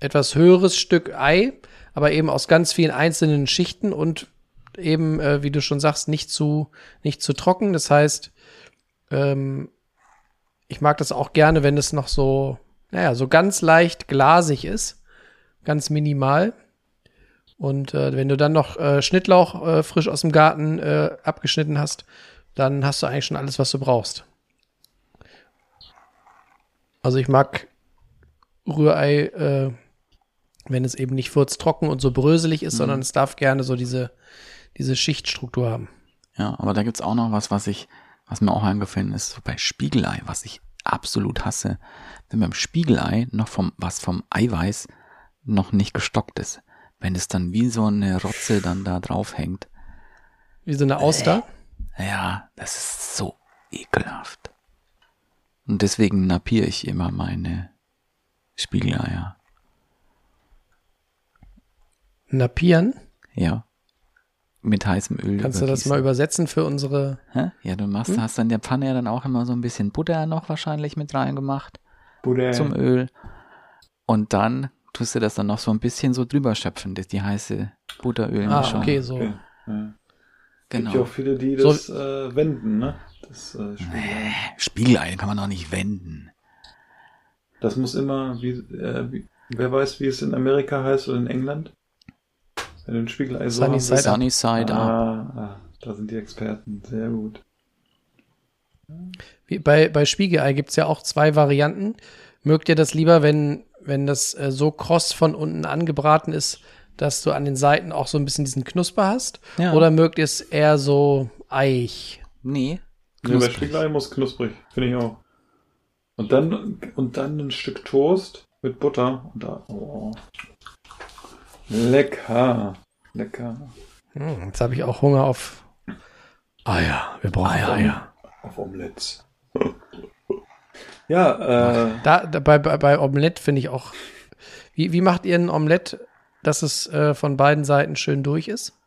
etwas höheres Stück Ei, aber eben aus ganz vielen einzelnen Schichten und eben, äh, wie du schon sagst, nicht zu, nicht zu trocken. Das heißt, ähm, ich mag das auch gerne, wenn es noch so, naja, so ganz leicht glasig ist. Ganz minimal. Und äh, wenn du dann noch äh, Schnittlauch äh, frisch aus dem Garten äh, abgeschnitten hast, dann hast du eigentlich schon alles, was du brauchst. Also ich mag Rührei, äh, wenn es eben nicht furztrocken und so bröselig ist, sondern es darf gerne so diese, diese Schichtstruktur haben. Ja, aber da gibt's auch noch was, was ich, was mir auch eingefallen ist, so bei Spiegelei, was ich absolut hasse, wenn beim Spiegelei noch vom, was vom Eiweiß noch nicht gestockt ist. Wenn es dann wie so eine Rotze dann da drauf hängt. Wie so eine Auster. Ja, das ist so ekelhaft. Und deswegen napiere ich immer meine Spiegeleier. Napieren. Ja. Mit heißem Öl. Kannst du das mal übersetzen für unsere. Hä? Ja, du machst, hast dann in der Pfanne ja dann auch immer so ein bisschen Butter noch wahrscheinlich mit reingemacht Bude. zum Öl. Und dann tust du das dann noch so ein bisschen so drüber schöpfen, das die heiße Butterölmischung. Ah, okay, so. Okay. Ja. Gibt ja Genau. auch viele, die So- das äh, wenden, ne? Das, äh, Spiegelei. Spiegelei kann man doch nicht wenden. das muss immer, wie, äh, wie, wer weiß, wie es in Amerika heißt oder in England? Wenn du ein Spiegelei so Sunny Side. Sunny Side up. ah, ah, da sind die Experten. Sehr gut. Wie bei, bei Spiegelei gibt's ja auch zwei Varianten. Mögt ihr das lieber, wenn, wenn das äh, so kross von unten angebraten ist, dass du an den Seiten auch so ein bisschen diesen Knusper hast? Ja. Oder mögt ihr es eher so eich? Nee. Nee, bei. Spiegelei muss knusprig, finde ich auch. Und dann, und dann ein Stück Toast mit Butter. Und da, oh. Lecker. Lecker. Hm, jetzt habe ich auch Hunger auf Eier. Wir brauchen Eier. Auf Omelettes. ja, äh, Da, da bei, bei, Omelette finde ich auch. Wie, wie macht ihr ein Omelette, dass es äh, von beiden Seiten schön durch ist?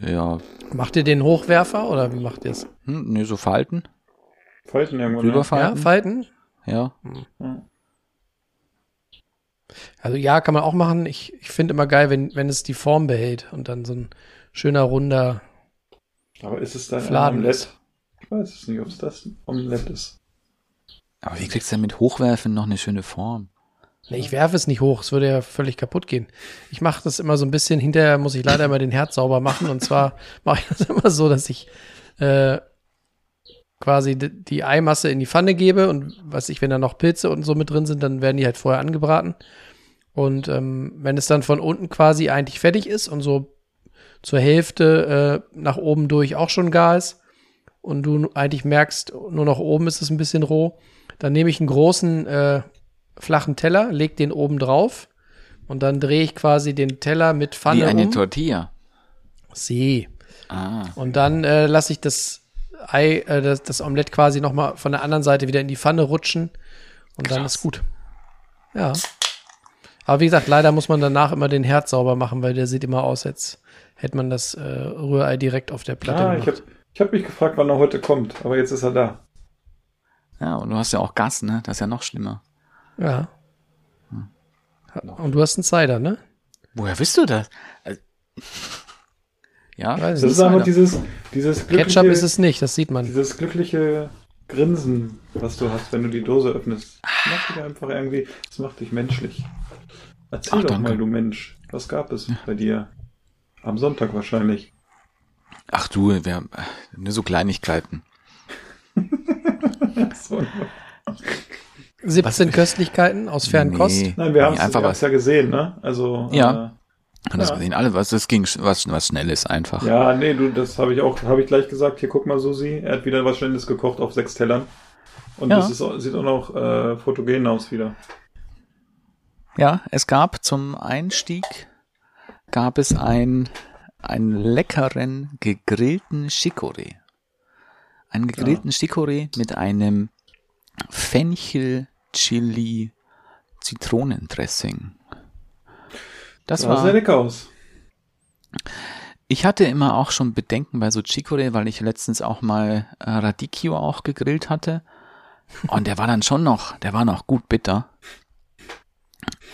Ja, Macht ihr den Hochwerfer oder wie macht ihr es? hm, nee, so Falten. Falten irgendwann. Ja. Ja, Rüberfalten. Falten? Ja. Also ja, kann man auch machen. Ich, ich finde immer geil, wenn, wenn es die Form behält und dann so ein schöner runder. Aber ist es dann ein Fladen Omelett? ist. Ich weiß es nicht, ob es das ein Omelett ist. Aber wie kriegst du denn mit Hochwerfen noch eine schöne Form? Nee, ich werfe es nicht hoch, es würde ja völlig kaputt gehen. Ich mache das immer so ein bisschen, hinterher muss ich leider immer den Herd sauber machen. Und zwar mache ich das immer so, dass ich äh, quasi die, die Eimasse in die Pfanne gebe und was ich, wenn da noch Pilze und so mit drin sind, dann werden die halt vorher angebraten. Und ähm, wenn es dann von unten quasi eigentlich fertig ist und so zur Hälfte äh, nach oben durch auch schon gar ist und du eigentlich merkst, nur noch oben ist es ein bisschen roh, dann nehme ich einen großen äh, flachen Teller, leg den oben drauf und dann drehe ich quasi den Teller mit Pfanne Wie eine um. Tortilla. See. Ah. Und dann äh, lasse ich das Ei, äh, das, das Omelett quasi noch mal von der anderen Seite wieder in die Pfanne rutschen und dann Krass. ist gut. Ja. Aber wie gesagt, leider muss man danach immer den Herd sauber machen, weil der sieht immer aus, als hätte man das äh, Rührei direkt auf der Platte Ah, ich gemacht. habe ich hab mich gefragt, wann er heute kommt, aber jetzt ist er da. Ja, und du hast ja auch Gas, ne? Das ist ja noch schlimmer. Ja. Und du hast einen Cider, ne? Woher bist du das? Also- Ja, Das nicht. ist einfach dieses, dieses glückliche, Ketchup ist es nicht, das sieht man. dieses glückliche Grinsen, was du hast, wenn du die Dose öffnest. Das macht dich einfach irgendwie, das macht dich menschlich. Erzähl Ach, doch danke. mal, du Mensch, was gab es bei dir? Am Sonntag wahrscheinlich. Ach du, wir haben äh, nur so Kleinigkeiten. So, 17 Köstlichkeiten aus Fernkost. Nee, Nein, wir haben es ja gesehen, ne? Also, Ja. Und das Ja. gesehen, alle, was, das ging, was, was Schnelles einfach. äh, ja, nee, du, das habe ich auch, habe ich gleich gesagt. Hier, guck mal, Susi, er hat wieder was Schnelles gekocht auf sechs Tellern. Und Ja. das ist, sieht auch noch äh, fotogen aus wieder. Ja, es gab zum Einstieg, gab es ein, einen leckeren gegrillten Chicorée. Einen gegrillten Chicorée mit einem Fenchel Chili Zitronendressing. Das Sah war, sehr lecker aus. ich hatte immer auch schon Bedenken bei so Chicorée, weil ich letztens auch mal äh, Radicchio auch gegrillt hatte. Und der war dann schon noch, der war noch gut bitter.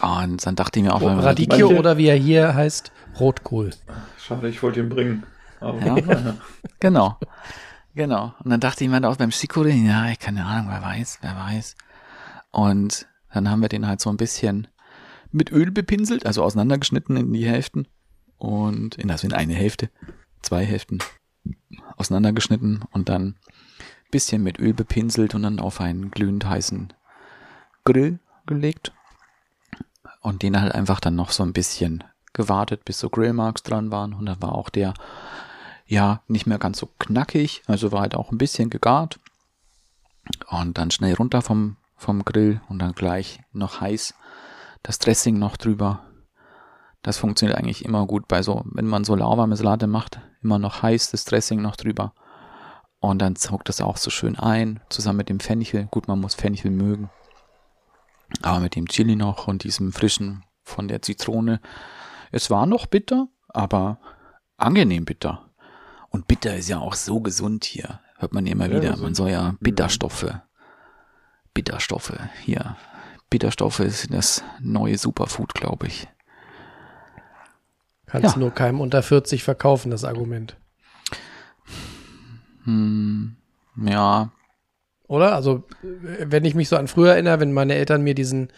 Und dann dachte ich mir auch, weil Radicchio Manche- oder wie er hier heißt, Rotkohl. Schade, ich wollte ihn bringen. Aber, Ja. Genau. Genau. Und dann dachte ich mir auch beim Chicorée, ja, ich keine Ahnung, wer weiß, wer weiß. Und dann haben wir den halt so ein bisschen mit Öl bepinselt, also auseinandergeschnitten in die Hälften. Und in, also in eine Hälfte, zwei Hälften auseinandergeschnitten und dann bisschen mit Öl bepinselt und dann auf einen glühend heißen Grill gelegt. Und den halt einfach dann noch so ein bisschen gewartet, bis so Grillmarks dran waren. Und dann war auch der ja, nicht mehr ganz so knackig, also war halt auch ein bisschen gegart. Und dann schnell runter vom, vom Grill und dann gleich noch heiß das Dressing noch drüber. Das funktioniert eigentlich immer gut bei so, wenn man so lauwarme Salate macht, immer noch heiß das Dressing noch drüber. Und dann saugt das auch so schön ein, zusammen mit dem Fenchel. Gut, man muss Fenchel mögen. Aber mit dem Chili noch und diesem frischen von der Zitrone. Es war noch bitter, aber angenehm bitter. Und bitter ist ja auch so gesund hier. Hört man ja immer wieder. Man soll ja Bitterstoffe. Bitterstoffe hier. Bitterstoffe ist das neue Superfood, glaube ich. Kannst Ja. nur keinem unter 40 verkaufen, das Argument. Hm, ja, Oder? Also, wenn ich mich so an früher erinnere, wenn meine Eltern mir diesen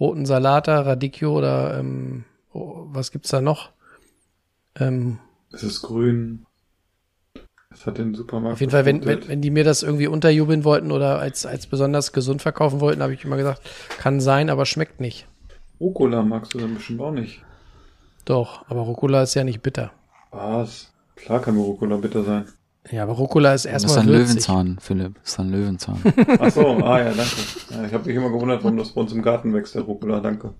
roten Salata, Radicchio oder ähm, oh, was gibt's da noch? Ähm, Es ist grün. Es hat den Supermarkt. auf jeden Fall, wenn, wenn, wenn die mir das irgendwie unterjubeln wollten oder als, als besonders gesund verkaufen wollten, habe ich immer gesagt, kann sein, aber schmeckt nicht. Rucola magst du dann bestimmt auch nicht. Doch, aber Rucola ist ja nicht bitter. Was? Klar kann Rucola bitter sein. Ja, aber Rucola ist das ist erstmal ein würzig. Löwenzahn, Philipp. Das ist ein Löwenzahn. Ach so, ah ja, danke. Ja, ich habe mich immer gewundert, warum das bei uns im Garten wächst, der Rucola, danke.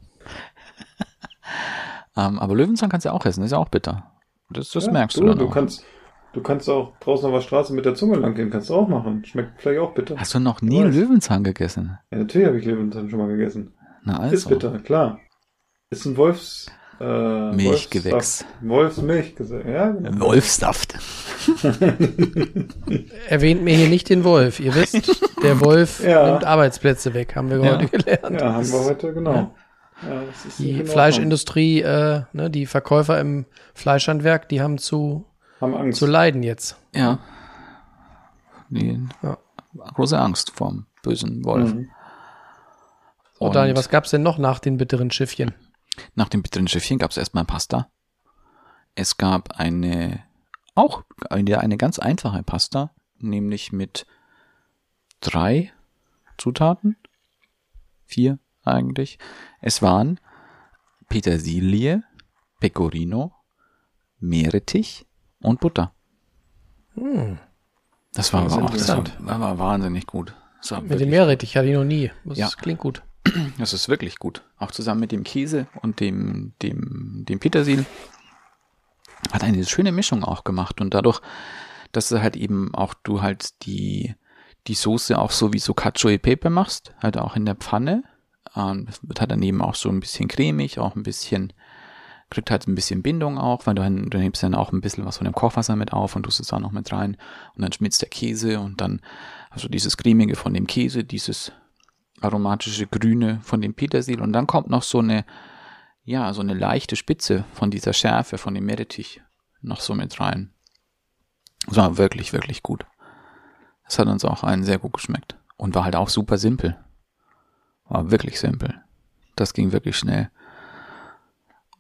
ähm, aber Löwenzahn kannst du ja auch essen, ist ja auch bitter. Das, das ja, merkst du, du dann Du auch. kannst, du kannst auch draußen auf der Straße mit der Zunge lang gehen, kannst du auch machen. Schmeckt vielleicht auch bitter. Hast du noch nie weiß. Löwenzahn gegessen? Ja, natürlich habe ich Löwenzahn schon mal gegessen. Na also. Ist bitter, klar. Ist ein Wolfs... Äh, Milchgewächs. Wolfssaft. Wolfsmilchgewächs, ja, genau. Wolfsaft. Erwähnt mir hier nicht den Wolf. Ihr wisst, der Wolf Ja. nimmt Arbeitsplätze weg, haben wir Ja. heute gelernt. Ja, haben wir heute, genau. Ja, Die. Fleischindustrie, äh, ne, die Verkäufer im Fleischhandwerk, die haben zu, Haben Angst. zu leiden jetzt. Ja. Die Ja. große Angst vorm bösen Wolf. Mhm. So, Daniel, was gab's denn noch nach den bitteren Schiffchen? Nach dem bitteren Schiffchen gab es erstmal Pasta. Es gab eine, auch eine, eine ganz einfache Pasta, nämlich mit drei Zutaten. Vier eigentlich. Es waren Petersilie, Pecorino, Meerrettich und Butter. Das war, Das aber auch, das war, interessant. war, war wahnsinnig gut. Mit dem Meerrettich hatte ich noch nie. Das Ja. klingt gut. Das ist wirklich gut. Auch zusammen mit dem Käse und dem, dem, dem Petersil. Hat eine schöne Mischung auch gemacht. Und dadurch, dass du halt eben auch du halt die, die Soße auch so wie so Cacio e Pepe machst, halt auch in der Pfanne. Das wird halt daneben auch so ein bisschen cremig, auch ein bisschen, kriegt halt ein bisschen Bindung auch, weil du, du nimmst dann auch ein bisschen was von dem Kochwasser mit auf und tust es auch noch mit rein. Und dann schmilzt der Käse und dann also dieses cremige von dem Käse, dieses aromatische Grüne von dem Petersil und dann kommt noch so eine, ja, so eine leichte Spitze von dieser Schärfe von dem Meerrettich noch so mit rein. Das war wirklich, wirklich gut. Das hat uns auch einen sehr gut geschmeckt. Und war halt auch super simpel. War wirklich simpel. Das ging wirklich schnell.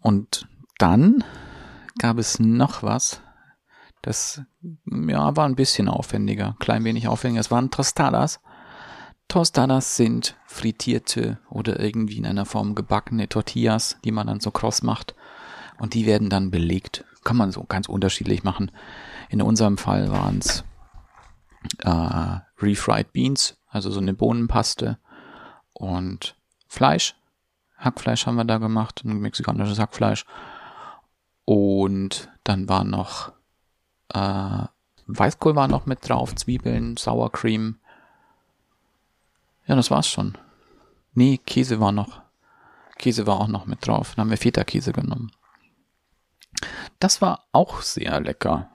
Und dann gab es noch was. Das, ja, war ein bisschen aufwendiger. Klein wenig aufwendiger. Es waren Tostadas. Tostadas sind frittierte oder irgendwie in einer Form gebackene Tortillas, die man dann so kross macht. Und die werden dann belegt. Kann man so ganz unterschiedlich machen. In unserem Fall waren es äh, refried Beans, also so eine Bohnenpaste und Fleisch. Hackfleisch haben wir da gemacht, ein mexikanisches Hackfleisch. Und dann war noch äh, Weißkohl war noch mit drauf, Zwiebeln, Sour Cream. Ja, das war's schon. Nee, Käse war noch. Käse war auch noch mit drauf. Dann haben wir Feta-Käse genommen. Das war auch sehr lecker.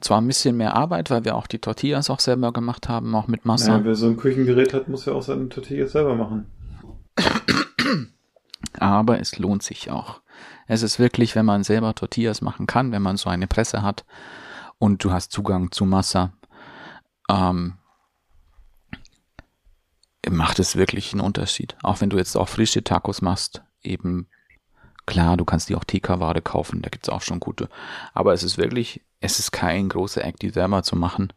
Zwar ein bisschen mehr Arbeit, weil wir auch die Tortillas auch selber gemacht haben, auch mit Masse. Naja, wer so ein Küchengerät hat, muss ja auch seine Tortillas selber machen. Aber es lohnt sich auch. Es ist wirklich, wenn man selber Tortillas machen kann, wenn man so eine Presse hat und du hast Zugang zu Massa, ähm, macht es wirklich einen Unterschied. Auch wenn du jetzt auch frische Tacos machst, eben klar, du kannst die auch TK-Ware kaufen, da gibt's auch schon gute. Aber es ist wirklich, es ist kein großer Act, die selber zu machen.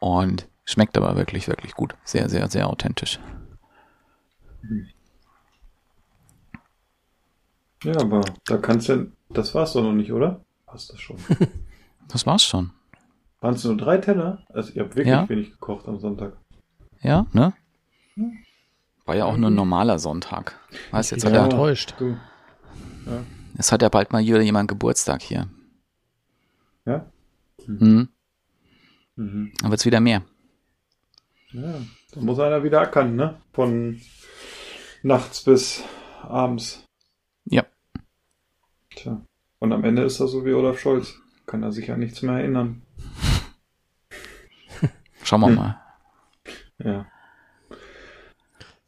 Und schmeckt aber wirklich, wirklich gut. Sehr, sehr, sehr authentisch. Ja, aber da kannst du, das war's doch noch nicht, oder? Passt das schon. Das war's schon. Waren es nur drei Teller? Also ihr habt wirklich Ja. wenig gekocht am Sonntag. Ja, ne? War ja auch nur ein normaler Sonntag. Weißt, jetzt bin hat ja er, enttäuscht. Du, es hat ja bald mal wieder jemand Geburtstag hier. ja? Mhm. Mhm. Dann wird's wieder mehr. Ja, da muss einer wieder ackern, ne? Von nachts bis abends. Ja. Tja. Und am Ende ist er so wie Olaf Scholz. Kann er sich an nichts mehr erinnern. Schauen wir Hm. mal. Ja.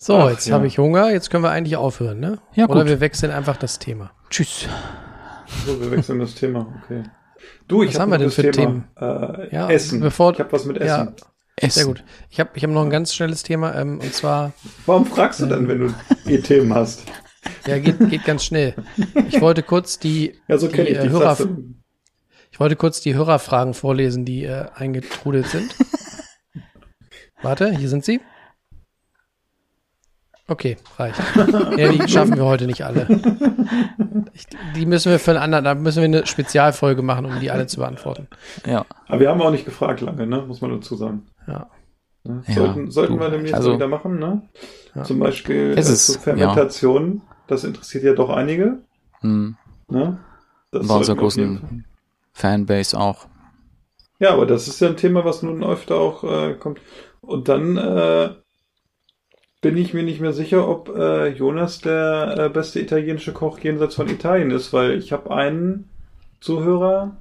So, Ach, jetzt ja. habe ich Hunger, jetzt können wir eigentlich aufhören, ne? Ja, Oder gut. wir wechseln einfach das Thema. Tschüss. So, wir wechseln das Thema. Okay. Du, ich Was hab haben wir denn das für Thema. Äh, Ja, Essen. bevor- ich habe was mit Essen. Ja, Essen. sehr gut. Ich habe ich hab noch ein ganz schnelles Thema, ähm, und zwar, Warum fragst du dann, wenn du eh Themen hast? ja, geht, geht ganz schnell. Ich wollte kurz die, Ja, so die kenne ich äh, dich. Hörer, du. ich wollte kurz die Hörerfragen vorlesen, die äh, eingetrudelt sind. Warte, hier sind sie. Okay, reicht. Ja, die schaffen wir heute nicht alle. Ich, die müssen wir für einen anderen, da müssen wir eine Spezialfolge machen, um die alle zu beantworten. Ja. Aber wir haben auch nicht gefragt lange, ne? Muss man dazu sagen. Ja. Ne? Ja, sollten sollten du, wir demnächst also- wieder machen, ne? Ja. Zum Beispiel Es äh, ist- zur Fermentation. Das interessiert ja doch einige. Hm. Ne? Das Bei unserer großen Fanbase auch. Ja, aber das ist ja ein Thema, was nun öfter auch äh, kommt. Und dann äh, bin ich mir nicht mehr sicher, ob äh, Jonas der äh, beste italienische Koch jenseits von Italien ist, weil ich habe einen Zuhörer,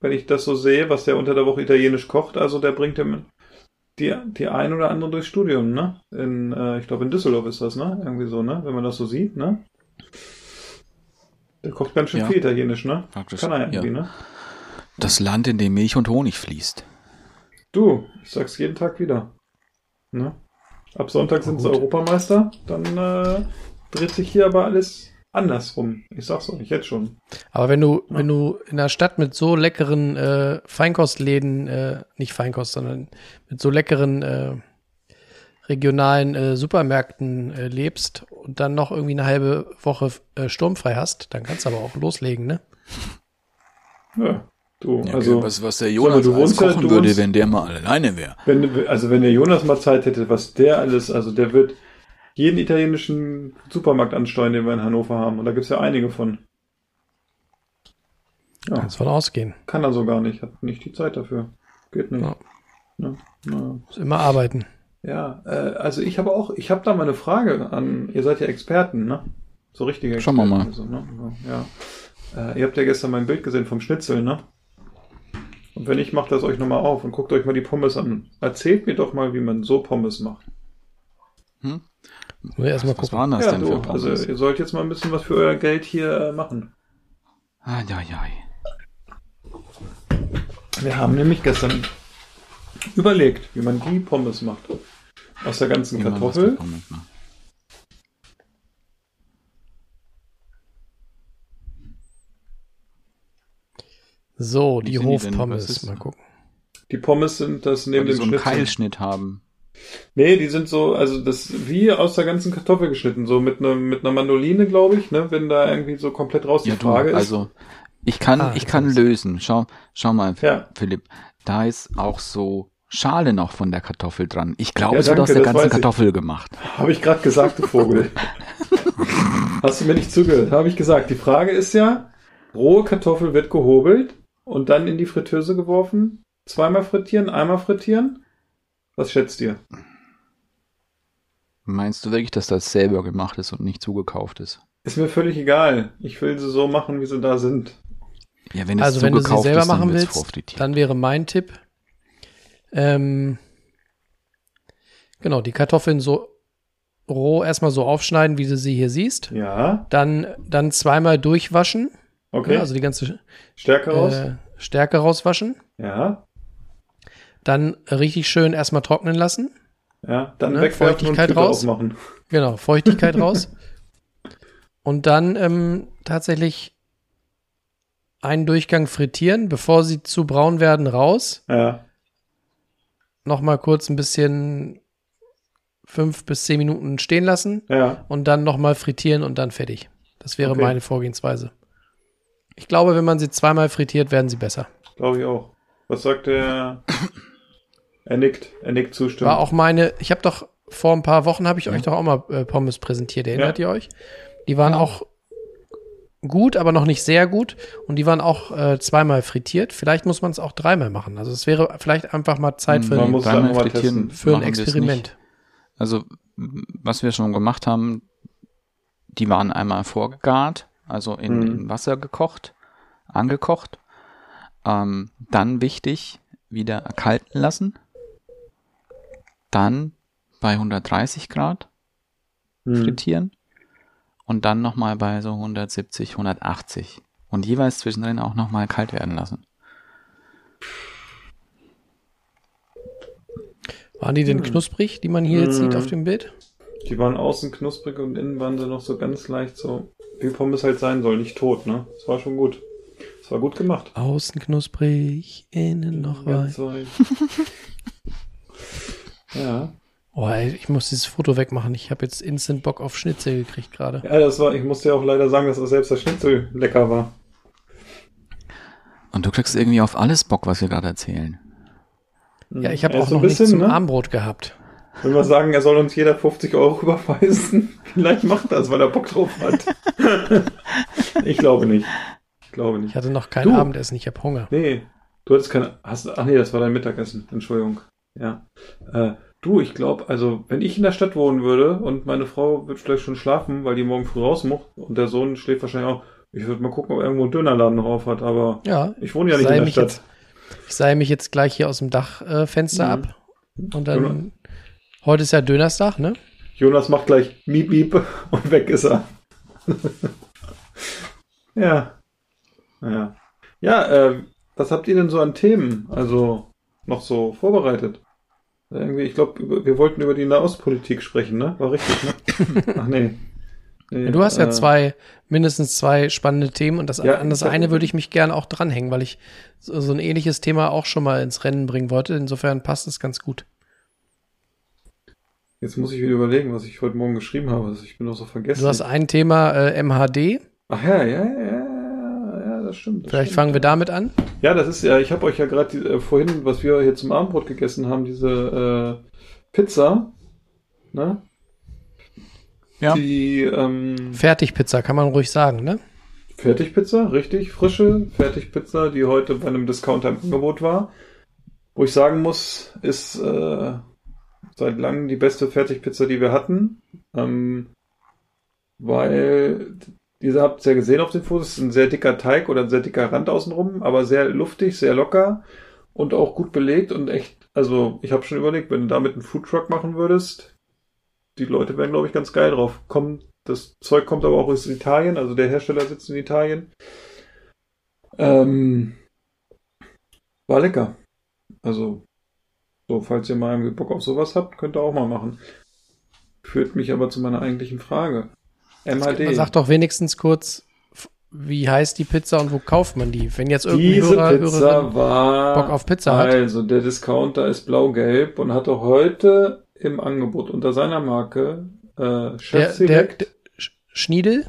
wenn ich das so sehe, was der unter der Woche italienisch kocht, also der bringt ihm die, die ein oder andere durchs Studium, ne? In, äh, ich glaube in Düsseldorf ist das, ne? Irgendwie so, ne? Wenn man das so sieht, ne? Der kocht ganz schön Ja. viel Italienisch, ne? Praktisch, Kann er irgendwie, ja. ne? Das Land, in dem Milch und Honig fließt. Du, ich sag's jeden Tag wieder. Ne? Ab Sonntag sind sie Europameister, dann äh, dreht sich hier aber alles andersrum. Ich sag's euch jetzt schon. Aber wenn du, wenn du in einer Stadt mit so leckeren äh, Feinkostläden, äh, nicht Feinkost, sondern mit so leckeren äh, regionalen äh, Supermärkten äh, lebst und dann noch irgendwie eine halbe Woche äh, sturmfrei hast, dann kannst du aber auch loslegen, ne? Ja, du, Ja, also was, was der Jonas mal, du alles ja- kochen du würde, wenn der mal alleine wäre. wenn, also wenn der Jonas mal Zeit hätte, was der alles, also der wird jeden italienischen Supermarkt ansteuern, den wir in Hannover haben. Und da gibt's ja einige von. Ja, Kannst von ausgehen. kann er so gar nicht, hat nicht die Zeit dafür. Geht nicht. Ja. Ne? Na. Muss immer arbeiten. Ja, äh, also ich habe auch, ich habe da mal eine Frage an, ihr seid ja Experten, ne? So richtige Schauen Experten. wir mal. Also, ne? Ja. Äh, ihr habt ja gestern mein Bild gesehen vom Schnitzel, ne? Und wenn ich mache das euch nochmal auf und guckt euch mal die Pommes an. Erzählt mir doch mal, wie man so Pommes macht. Hm? Muss ich erstmal Was gucken. waren das ja, denn du, für Pommes? also ihr sollt jetzt mal ein bisschen was für euer Geld hier äh, machen. ah, ja, ja. Wir haben nämlich gestern überlegt, wie man die Pommes macht. Aus der ganzen was Kartoffel. mit Pommes macht. So, Wie die die? Hofpommes. Mal gucken. Die Pommes sind das neben die dem so einen Schnitzel. Keilschnitt haben. Nee, die sind so, also das wie aus der ganzen Kartoffel geschnitten, so mit einer mit einer Mandoline, glaube ich, ne, wenn da irgendwie so komplett raus die Ja, du, Frage ist. also ich kann, Ah, ich kann lösen. Schau, schau mal, Ja. Philipp, da ist auch so Schale noch von der Kartoffel dran. Ich glaube, Ja, es wird aus der ganzen weiß ich. Kartoffel gemacht. Habe ich gerade gesagt, du Vogel. Hast du mir nicht zugehört? Habe ich gesagt. Die Frage ist ja, rohe Kartoffel wird gehobelt und dann in die Fritteuse geworfen. Zweimal frittieren, einmal frittieren. Was schätzt ihr? Meinst du wirklich, dass das selber gemacht ist und nicht zugekauft ist? Ist mir völlig egal. Ich will sie so machen, wie sie da sind. Ja, wenn es Also wenn du sie selber ist, dann machen willst, dann wäre mein Tipp, ähm, genau, die Kartoffeln so roh erstmal so aufschneiden, wie du sie hier siehst. Ja, Dann, dann zweimal durchwaschen, okay. ja, also die ganze Stärke raus. äh, Stärke rauswaschen. Ja, Dann richtig schön erstmal trocknen lassen. ja. Dann Ne, wegwerfen und Feuchtigkeit Tüte raus. aufmachen. Genau, Feuchtigkeit raus. Und dann ähm, tatsächlich einen Durchgang frittieren, bevor sie zu braun werden, raus. Ja, Nochmal kurz ein bisschen fünf bis zehn Minuten stehen lassen ja. und dann nochmal frittieren und dann fertig. Das wäre Okay. meine Vorgehensweise. Ich glaube, wenn man sie zweimal frittiert, werden sie besser. Glaube ich auch. Was sagt der? Er nickt. Er nickt zustimmt. War auch meine, ich habe doch vor ein paar Wochen habe ich euch doch auch mal äh, Pommes präsentiert, erinnert ihr euch? Die waren auch gut, aber noch nicht sehr gut und die waren auch äh, zweimal frittiert. Vielleicht muss man es auch dreimal machen. Also es wäre vielleicht einfach mal Zeit für, Man ein- frittieren für ein Experiment. Also, was wir schon gemacht haben, die waren einmal vorgegart, also in, Mhm. in Wasser gekocht, angekocht. Ähm, dann wichtig, wieder erkalten lassen. Dann bei 130 Grad Hm. frittieren. Und dann nochmal bei so 170, 180. Und jeweils zwischendrin auch nochmal kalt werden lassen. Waren die denn knusprig, die man hier jetzt sieht Mhm. auf dem Bild? Die waren außen knusprig und innen waren sie noch so ganz leicht so, wie Pommes halt sein soll, nicht tot, ne? Das war schon gut. Das war gut gemacht. Außen knusprig, innen noch weich. Ganz weich. ja. Oh, ey, ich muss dieses Foto wegmachen. Ich habe jetzt instant Bock auf Schnitzel gekriegt gerade. Ja, das war, ich musste ja auch leider sagen, dass auch selbst das Schnitzel lecker war. Und du kriegst irgendwie auf alles Bock, was wir gerade erzählen. Ja, ich habe auch so ein noch nichts bisschen, zum ne? Armbrot gehabt. Wenn wir sagen, er soll uns jeder 50 Euro überweisen, vielleicht macht er es, weil er Bock drauf hat. ich glaube nicht. Ich glaube Ich nicht. hatte noch kein Du. Abendessen, ich habe Hunger. Nee, du hattest keine. Hast, ach nee, das war dein Mittagessen. Entschuldigung. Ja. Äh, du, ich glaube, also, wenn ich in der Stadt wohnen würde und meine Frau wird vielleicht schon schlafen, weil die morgen früh raus muss und der Sohn schläft wahrscheinlich auch, ich würde mal gucken, ob er irgendwo einen Dönerladen noch auf hat, aber Ja, ich wohne ja nicht in der Stadt. Jetzt, ich sei mich jetzt gleich hier aus dem Dachfenster äh, Mhm. ab. Und dann, heute ist ja Dönerstag, ne? Jonas macht gleich Miep Miep und weg ist er. ja. Ja. Ja, äh, was habt ihr denn so an Themen? Also noch so vorbereitet? Irgendwie, ich glaube, wir wollten über die Nahostpolitik sprechen, ne? War richtig, ne? Ach nee. nee Du hast ja äh, zwei, mindestens zwei spannende Themen und das, Ja, an das eine würde ich mich gerne auch dranhängen, weil ich so, so ein ähnliches Thema auch schon mal ins Rennen bringen wollte. Insofern passt es ganz gut. Jetzt muss ich wieder überlegen, was ich heute Morgen geschrieben habe. Also ich bin noch so vergessen. Du hast ein Thema äh, MHD. Ach ja, ja, ja, ja, ja, das stimmt. Das Vielleicht stimmt. fangen wir damit an. Ja, das ist ja, ich habe euch ja gerade äh, vorhin, was wir hier zum Abendbrot gegessen haben, diese äh, Pizza, ne? Ja. Die ähm, Fertigpizza, kann man ruhig sagen, ne? Fertigpizza, richtig, frische Fertigpizza, die heute bei einem Discounter im Angebot war. Wo ich sagen muss, ist äh, seit langem die beste Fertigpizza, die wir hatten. Ähm, weil diese habt ihr ja gesehen auf den Fotos, ist ein sehr dicker Teig oder ein sehr dicker Rand außenrum, aber sehr luftig, sehr locker und auch gut belegt und echt, also ich habe schon überlegt, wenn du damit einen Foodtruck machen würdest, die Leute wären, glaube ich, ganz geil drauf. Kommt, das Zeug kommt aber auch aus Italien, also der Hersteller sitzt in Italien. Ähm, war lecker. Also So, falls ihr mal irgendwie Bock auf sowas habt, könnt ihr auch mal machen. Führt mich aber zu meiner eigentlichen Frage. MHD. Sag doch wenigstens kurz, wie heißt die Pizza und wo kauft man die? Wenn jetzt irgendein Diese Hörer, Pizza war. Bock auf Pizza hat. Also, der Discounter ist blau-gelb und hatte heute im Angebot unter seiner Marke äh, der, Chef der, der Sch- Schniedel?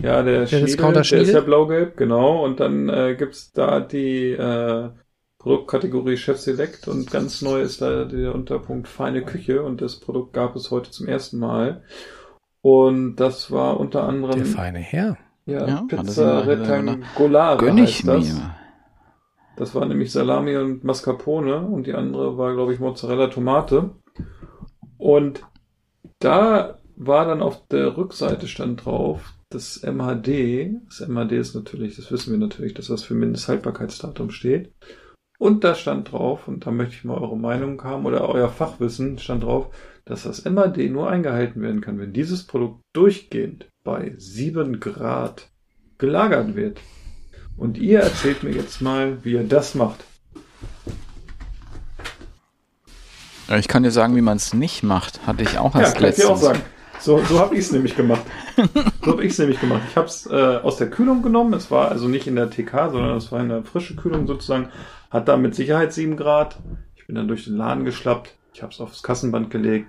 ja, der, der Schniedel, Discounter der ist Schniedel? ja blau-gelb, genau. Und dann äh, gibt's da die äh, Produktkategorie Chef Select und ganz neu ist da der Unterpunkt Feine Küche und das Produkt gab es heute zum ersten Mal. Und das war unter anderem Der feine Herr. ja, Ja, das Pizza Rettangolare Gönn ich heißt das. mir. Das war nämlich Salami und Mascarpone und die andere war, glaube ich, Mozzarella Tomate. Und da war dann auf der Rückseite stand drauf, das MHD. Das MHD ist natürlich, das wissen wir natürlich, dass das für Mindesthaltbarkeitsdatum steht. Und da stand drauf, und da möchte ich mal eure Meinung haben oder euer Fachwissen, stand drauf, dass das MHD nur eingehalten werden kann, wenn dieses Produkt durchgehend bei 7 Grad gelagert wird. Und ihr erzählt mir jetzt mal, wie ihr das macht. Ich kann dir sagen, wie man es nicht macht. Hatte ich auch Ja, erst kann ich dir auch sagen. So, so habe ich es nämlich gemacht. So habe ich es nämlich gemacht. Ich habe es äh, aus der Kühlung genommen. Es war also nicht in der TK, sondern es war in der frische Kühlung sozusagen. Hat da mit Sicherheit 7 Grad. Ich bin dann durch den Laden geschlappt. Ich habe es aufs Kassenband gelegt.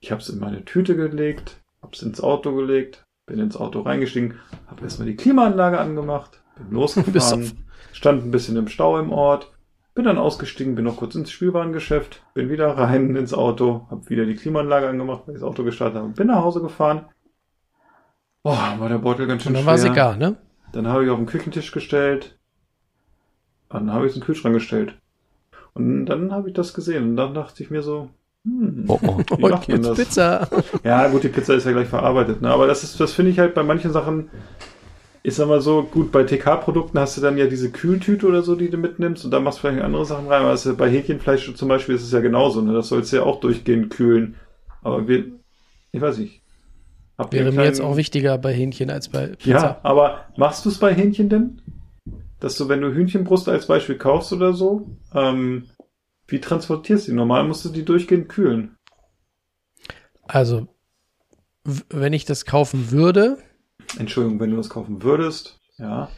Ich habe es in meine Tüte gelegt. Habe es ins Auto gelegt. Bin ins Auto reingestiegen. Habe erstmal die Klimaanlage angemacht. Bin losgefahren. Stand ein bisschen im Stau im Ort. Bin dann ausgestiegen, bin noch kurz ins Spielwarengeschäft, bin wieder rein ins Auto, hab wieder die Klimaanlage angemacht, weil ich das Auto gestartet habe, bin nach Hause gefahren. Boah, war der Beutel ganz schön Und dann schwer. war es egal, ne? Dann habe ich auf den Küchentisch gestellt. Dann habe ich es in den Kühlschrank gestellt. Und dann habe ich das gesehen und dann dachte ich mir so, hm, Oh, oh. wie macht man das? Pizza. Ja, gut, die Pizza ist ja gleich verarbeitet, ne? Aber das ist, das finde ich halt bei manchen Sachen, ich sag mal so, gut, bei TK-Produkten hast du dann ja diese Kühltüte oder so, die du mitnimmst und da machst du vielleicht andere Sachen rein. Ja bei Hähnchenfleisch zum Beispiel ist es ja genauso, ne? Das sollst du ja auch durchgehend kühlen. Aber wir, ich weiß nicht. Wäre mir jetzt auch wichtiger bei Hähnchen als bei Pizza. Ja, aber machst du es bei Hähnchen denn? Dass du, wenn du Hühnchenbrust als Beispiel kaufst oder so, ähm, wie transportierst du die? Normal musst du die durchgehend kühlen. Also, wenn ich das kaufen würde, Entschuldigung, wenn du das kaufen würdest, ja.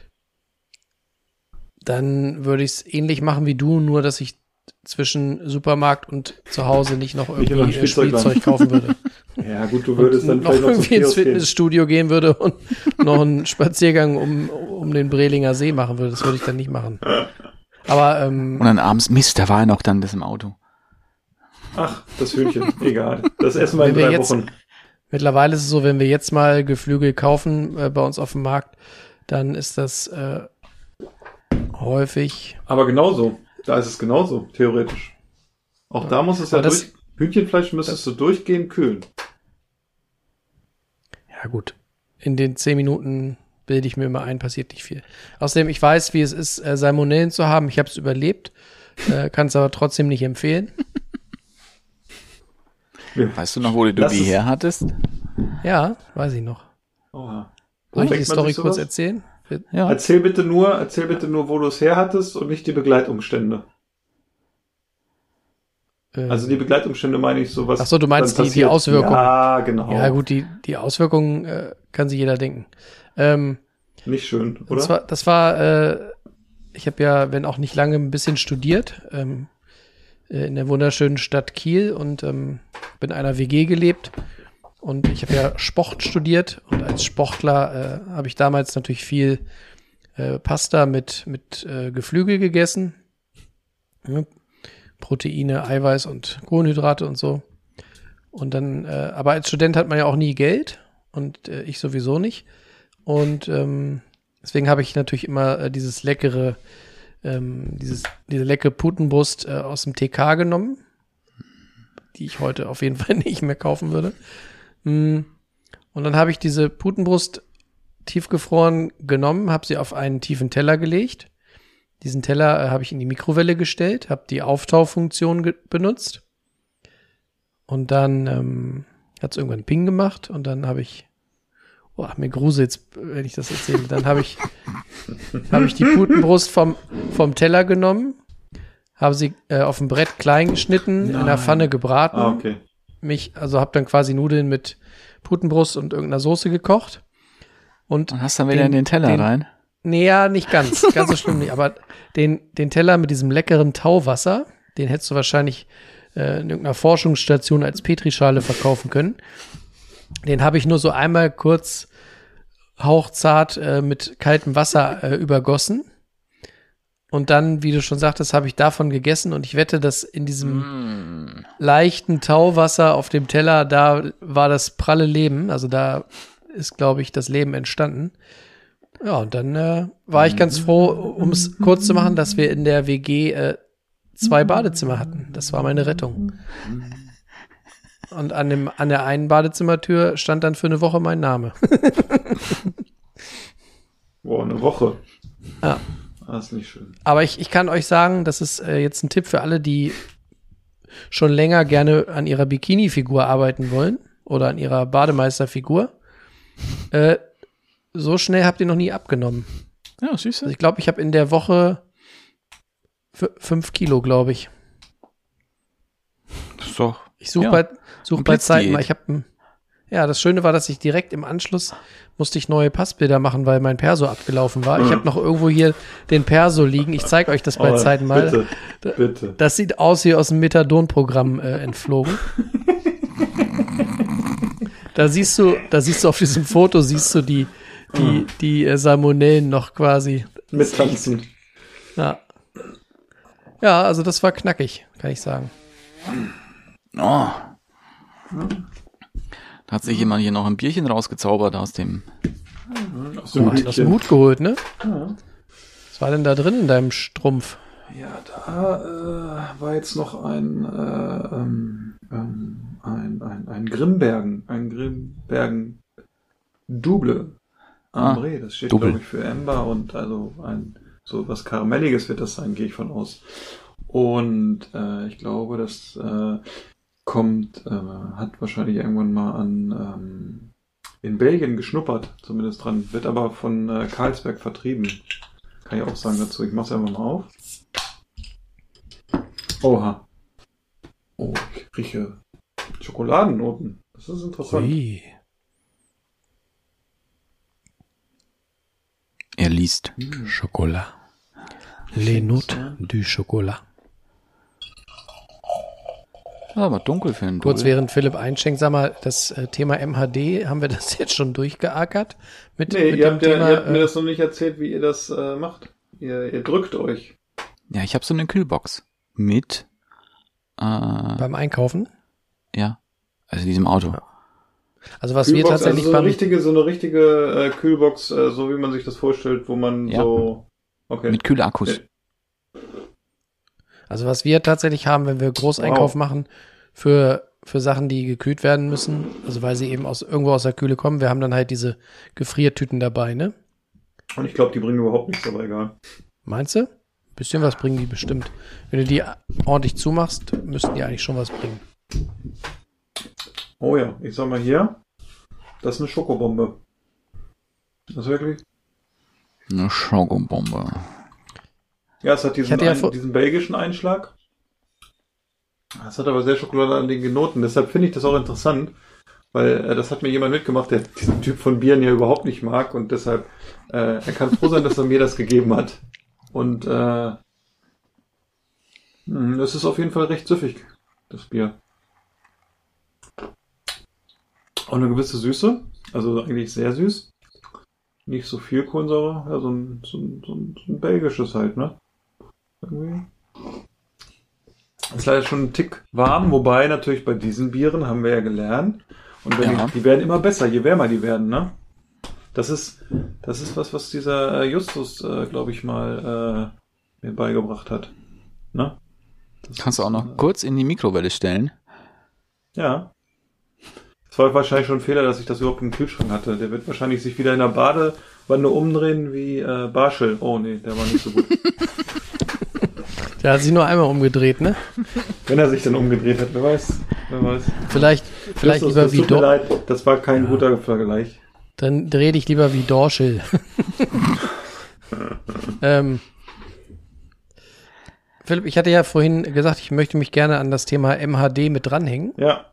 dann würde ich es ähnlich machen wie du, nur dass ich zwischen Supermarkt und zu Hause nicht noch Nicht irgendwie äh, Spielzeugladen. Spielzeug kaufen würde. Ja, gut, du würdest dann und noch vielleicht noch irgendwie ins Kiosk gehen. Fitnessstudio gehen würde und noch einen Spaziergang um, um den Brelinger See machen würde. Das würde ich dann nicht machen. Aber ähm, Und dann abends, Mist, da war ja noch dann das im Auto. Ach, das Hühnchen, egal. Das essen wir in wir drei jetzt- Wochen. mittlerweile ist es so, wenn wir jetzt mal Geflügel kaufen äh, bei uns auf dem Markt, dann ist das äh, häufig. Aber genauso. Da ist es genauso, theoretisch. Auch da muss es ja durch, Hühnchenfleisch müsstest du durchgehend kühlen. Ja, gut. In den zehn Minuten bilde ich mir immer ein, passiert nicht viel. Außerdem, ich weiß, wie es ist, äh, Salmonellen zu haben. Ich habe es überlebt, äh, kann es aber trotzdem nicht empfehlen. Weißt du noch, wo du Lass die her hattest? Ja, weiß ich noch. Oha. Soll ich die Story kurz erzählen? Ja. Erzähl bitte nur, erzähl bitte nur, wo du es her hattest und nicht die Begleitumstände. Äh, Also die Begleitumstände meine ich sowas. Ach so, du meinst die- die. Auswirkungen. Ja, genau. ja, gut, die, die Auswirkungen äh, kann sich jeder denken. Ähm, Nicht schön, oder? Das war, das war äh, ich habe ja, wenn auch nicht lange, ein bisschen studiert ähm, äh, in der wunderschönen Stadt Kiel und ähm, bin in einer WG gelebt. Und ich habe ja Sport studiert und als Sportler äh, habe ich damals natürlich viel äh, Pasta mit, mit äh, Geflügel gegessen. Ja. Proteine, Eiweiß und Kohlenhydrate und so. Und dann, äh, aber als Student hat man ja auch nie Geld und äh, ich sowieso nicht. Und ähm, deswegen habe ich natürlich immer äh, dieses leckere, ähm, dieses, diese leckere Putenbrust äh, aus dem TK genommen, die ich heute auf jeden Fall nicht mehr kaufen würde. Mm. Und dann habe ich diese Putenbrust tiefgefroren genommen, habe sie auf einen tiefen Teller gelegt. Diesen Teller äh, habe ich in die Mikrowelle gestellt, habe die Auftaufunktion benutzt. Und dann ähm, hat es irgendwann Ping gemacht und dann habe ich Oh, mir gruselt's, wenn ich das erzähle. Dann habe ich, habe ich die Putenbrust vom, vom Teller genommen, habe sie äh, auf dem Brett klein geschnitten, in der Nein. Pfanne gebraten. Ah, okay. Mich, also habe dann quasi Nudeln mit Putenbrust und irgendeiner Soße gekocht. Und Und hast dann wieder in den Teller den- rein. Nee, ja, nicht ganz. Ganz so schlimm nicht. Aber den, den Teller mit diesem leckeren Tauwasser, den hättest du wahrscheinlich äh, in irgendeiner Forschungsstation als Petrischale verkaufen können. Den habe ich nur so einmal kurz hauchzart äh, mit kaltem Wasser äh, übergossen. Und dann, wie du schon sagtest, habe ich davon gegessen und ich wette, dass in diesem leichten Tauwasser auf dem Teller, da war das pralle Leben. Also da ist, glaube ich, das Leben entstanden. Ja, und dann äh, war ich ganz froh, um es kurz zu machen, dass wir in der WG äh, zwei Badezimmer hatten. Das war meine Rettung. Und an, dem, an der einen Badezimmertür stand dann für eine Woche mein Name. Boah, eine Woche. Ja. Das ist nicht schön. Aber ich, ich kann euch sagen, das ist äh, jetzt ein Tipp für alle, die schon länger gerne an ihrer Bikini-Figur arbeiten wollen oder an ihrer Bademeisterfigur. Äh, so schnell habt ihr noch nie abgenommen. Ja, süß. Also ich glaube, ich habe in der Woche fünf Kilo, glaube ich. Das ist doch. Ich suche Ja. bei, such bei Zeiten mal. Ich habe ja, das Schöne war, dass ich direkt im Anschluss musste ich neue Passbilder machen, weil mein Perso abgelaufen war. Ich habe noch irgendwo hier den Perso liegen. Ich zeige euch das bei Aber Zeiten mal. Bitte, bitte. Das sieht aus wie aus dem Methadon-Programm äh, entflogen. da siehst du, da siehst du auf diesem Foto siehst du die die die äh, Salmonellen noch quasi. Mit Tanzen. Ja. Ja, also das war knackig, kann ich sagen. Oh. Da hat sich jemand hier noch ein Bierchen rausgezaubert aus dem. Aus dem Aus dem. Hut geholt, ne? Was war denn da drin in deinem Strumpf? Ja, da äh, war jetzt noch ein, äh, ähm, ähm, ein, ein, ein Grimbergen, ein Grimbergen Double Ah, Ambre, das steht glaube ich für Amber und also ein so was Karamelliges wird das sein, gehe ich von aus. Und äh, ich glaube, das äh, kommt, äh, hat wahrscheinlich irgendwann mal an ähm, in Belgien geschnuppert, zumindest dran, wird aber von äh, Karlsberg vertrieben. Kann ich auch sagen dazu. Ich mach's einfach mal auf. Oha. Oh, ich rieche Schokoladennoten. Das ist interessant. Ui. Er liest. Chocolat. Les notes du Chocolat. Ah, aber dunkel für einen Kurz während Philipp einschenkt, sag mal, das äh, Thema MHD, haben wir das jetzt schon durchgeackert? Mit, Nee, mit ihr dem habt, ja, Thema, ihr habt mir äh, das noch nicht erzählt, wie ihr das äh, macht. Ihr, ihr drückt euch. Ja, ich habe so eine Kühlbox mit. Äh, beim Einkaufen? ja. Also diesem Auto. Also was wir Kühlbox, tatsächlich also so eine beim, richtige, so eine richtige äh, Kühlbox, äh, so wie man sich das vorstellt, wo man Ja. so. Okay. Mit Kühlakkus. Also was wir tatsächlich haben, wenn wir Großeinkauf Wow. machen für für Sachen, die gekühlt werden müssen, also weil sie eben aus irgendwo aus der Kühle kommen, wir haben dann halt diese Gefriertüten dabei, ne? Und ich glaube, die bringen überhaupt nichts, aber egal. Meinst du? Bisschen was bringen die bestimmt. Wenn du die ordentlich zumachst, müssten die eigentlich schon was bringen. Oh ja, ich sag mal hier, das ist eine Schokobombe. Das ist wirklich. Eine Schokobombe. Ja, es hat diesen, ja ein, diesen belgischen Einschlag. Es hat aber sehr schokoladenige Noten. Deshalb finde ich das auch interessant, weil äh, das hat mir jemand mitgemacht, der diesen Typ von Bieren ja überhaupt nicht mag und deshalb äh, er kann froh sein, dass er mir das gegeben hat. Und äh, mh, es ist auf jeden Fall recht süffig, das Bier. Auch eine gewisse Süße, also eigentlich sehr süß. Nicht so viel Kohlensäure, ja, so ein, so ein, so ein belgisches halt, ne? Irgendwie. Ist leider schon ein Tick warm, wobei natürlich bei diesen Bieren haben wir ja gelernt. Und wenn Ja. die, die werden immer besser, je wärmer die werden, ne? Das ist, das ist was, was dieser äh, Justus, äh, glaube ich, mal äh, mir beigebracht hat. Ne? Das Kannst du auch noch äh, kurz in die Mikrowelle stellen. Ja. Es war wahrscheinlich schon ein Fehler, dass ich das überhaupt im Kühlschrank hatte. Der wird wahrscheinlich sich wieder in der Badewanne umdrehen wie äh, Barschel. Oh nee, der war nicht so gut. Der hat sich nur einmal umgedreht, ne? Wenn er sich dann umgedreht hat, wer weiß. Wer weiß. Vielleicht, vielleicht lieber das wie tut mir leid, das war kein guter Vergleich. Dann dreh dich lieber wie Dorschel. ähm, Philipp, ich hatte ja vorhin gesagt, ich möchte mich gerne an das Thema MHD mit dranhängen, Ja,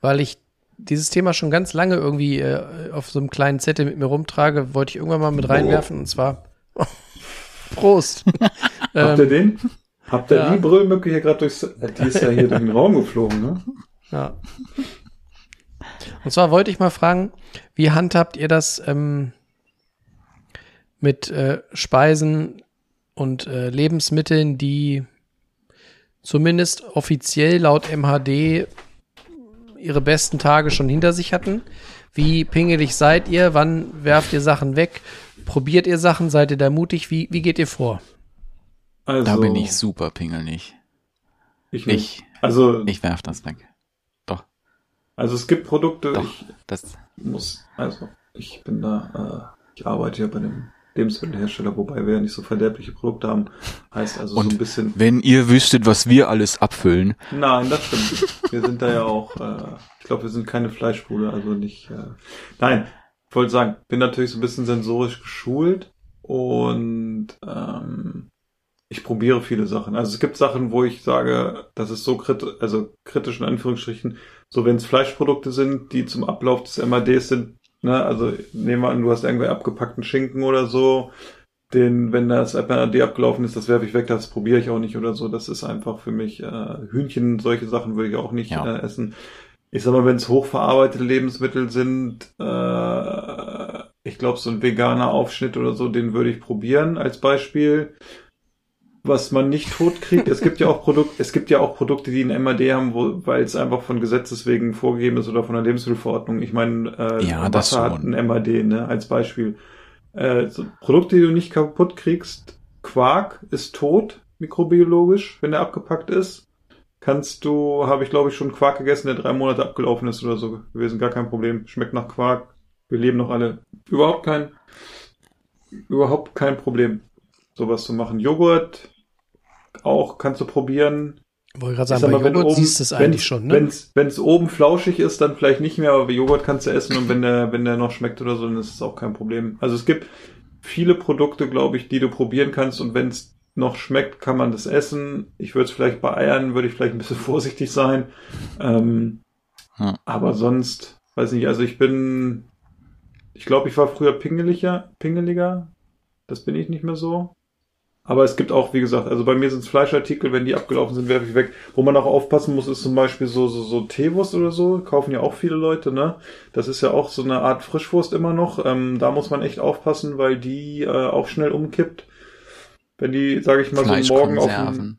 weil ich dieses Thema schon ganz lange irgendwie äh, auf so einem kleinen Zettel mit mir rumtrage, wollte ich irgendwann mal mit reinwerfen und zwar Prost. habt ihr ähm, den? Habt ihr ja. die Brüllmücke hier gerade durchs... Die ist ja hier durch den Raum geflogen, ne? ja. Und zwar wollte ich mal fragen, wie handhabt ihr das ähm, mit äh, Speisen und äh, Lebensmitteln, die zumindest offiziell laut MHD ihre besten Tage schon hinter sich hatten? Wie pingelig seid ihr? Wann werft ihr Sachen weg? Probiert ihr Sachen? Seid ihr da mutig? Wie, wie geht ihr vor? Also, Da bin ich super pingelig. Ich nicht. Ich, Also, ich werf das weg. Doch, also es gibt Produkte, doch. ich Das, muss, also ich bin da, äh, ich arbeite ja bei einem Lebensmittelhersteller, wobei wir ja nicht so verderbliche Produkte haben. Heißt also so Und ein bisschen. wenn ihr wüsstet, was wir alles abfüllen. Nein, das stimmt. Wir sind da ja auch, äh, ich glaube, wir sind keine Fleischbude, also nicht. Äh, nein, ich wollte sagen, bin natürlich so ein bisschen sensorisch geschult und ähm, ich probiere viele Sachen. Also es gibt Sachen, wo ich sage, das ist so kritisch, also kritisch in Anführungsstrichen, so wenn es Fleischprodukte sind, die zum Ablauf des MADs sind, ne, also nehmen wir an, du hast irgendwie abgepackten Schinken oder so, den, wenn das MAD abgelaufen ist, das werfe ich weg, das probiere ich auch nicht oder so. Das ist einfach für mich äh, Hühnchen, solche Sachen würde ich auch nicht Ja. äh, essen. Ich sag mal, wenn es hochverarbeitete Lebensmittel sind, äh, ich glaube, so ein veganer Aufschnitt oder so, den würde ich probieren als Beispiel. Was man nicht tot kriegt, es gibt ja auch Produkte, es gibt ja auch Produkte, die ein MAD haben, weil es einfach von Gesetzes wegen vorgegeben ist oder von der Lebensmittelverordnung. Ich meine, äh, Ja, das Wasser hat ein MAD, ne, als Beispiel. Äh, so Produkte, die du nicht kaputt kriegst, Quark ist tot, mikrobiologisch, wenn er abgepackt ist. Kannst du, habe ich glaube ich schon Quark gegessen, der drei Monate abgelaufen ist oder so gewesen, gar kein Problem. Schmeckt nach Quark. Wir leben noch alle. Überhaupt kein, überhaupt kein Problem, sowas zu machen. Joghurt auch kannst du probieren. Wollte gerade sagen, sag bei mal, wenn Joghurt oben- siehst du es wenn- eigentlich schon, ne? Wenn's, wenn's oben flauschig ist, dann vielleicht nicht mehr, aber Joghurt kannst du essen und wenn der, wenn der noch schmeckt oder so, dann ist es auch kein Problem. Also es gibt viele Produkte, glaube ich, die du probieren kannst und wenn es noch schmeckt, kann man das essen. Ich würde es vielleicht bei Eiern, würde ich vielleicht ein bisschen vorsichtig sein. Ähm, Ja. Aber sonst, weiß nicht, also ich bin, ich glaube, ich war früher pingeliger, pingeliger. Das bin ich nicht mehr so. Aber es gibt auch, wie gesagt, also bei mir sind es Fleischartikel, wenn die abgelaufen sind, werfe ich weg. Wo man auch aufpassen muss, ist zum Beispiel so, so, so Teewurst oder so, kaufen ja auch viele Leute, ne? Das ist ja auch so eine Art Frischwurst immer noch. Ähm, da muss man echt aufpassen, weil die äh, auch schnell umkippt. Wenn die, sage ich mal, so morgen auf Fleischkonserven.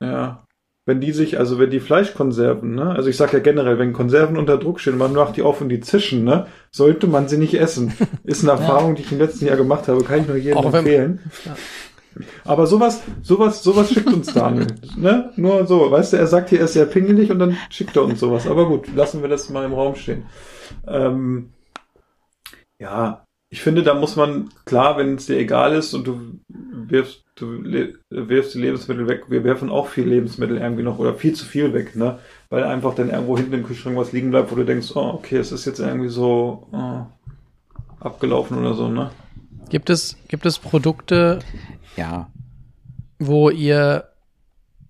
ja. Wenn die sich, also wenn die Fleischkonserven, ne, also ich sag ja generell, wenn Konserven unter Druck stehen, man macht die auf und die zischen, ne, sollte man sie nicht essen. Ist eine Erfahrung, die ich im letzten Jahr gemacht habe, kann ich nur jedem Auch wenn- empfehlen. Aber sowas, sowas, sowas schickt uns Daniel, ne? Nur so, weißt du, er sagt hier, er ist sehr pingelig und dann schickt er uns sowas. Aber gut, lassen wir das mal im Raum stehen. Ähm, ja, ich finde, da muss man, klar, wenn es dir egal ist und du wirfst, du wirfst die Lebensmittel weg, wir werfen auch viel Lebensmittel irgendwie noch oder viel zu viel weg, ne? Weil einfach dann irgendwo hinten im Kühlschrank was liegen bleibt, wo du denkst, oh, okay, es ist jetzt irgendwie so oh, abgelaufen oder so, ne? Gibt es, gibt es Produkte, Ja, wo ihr,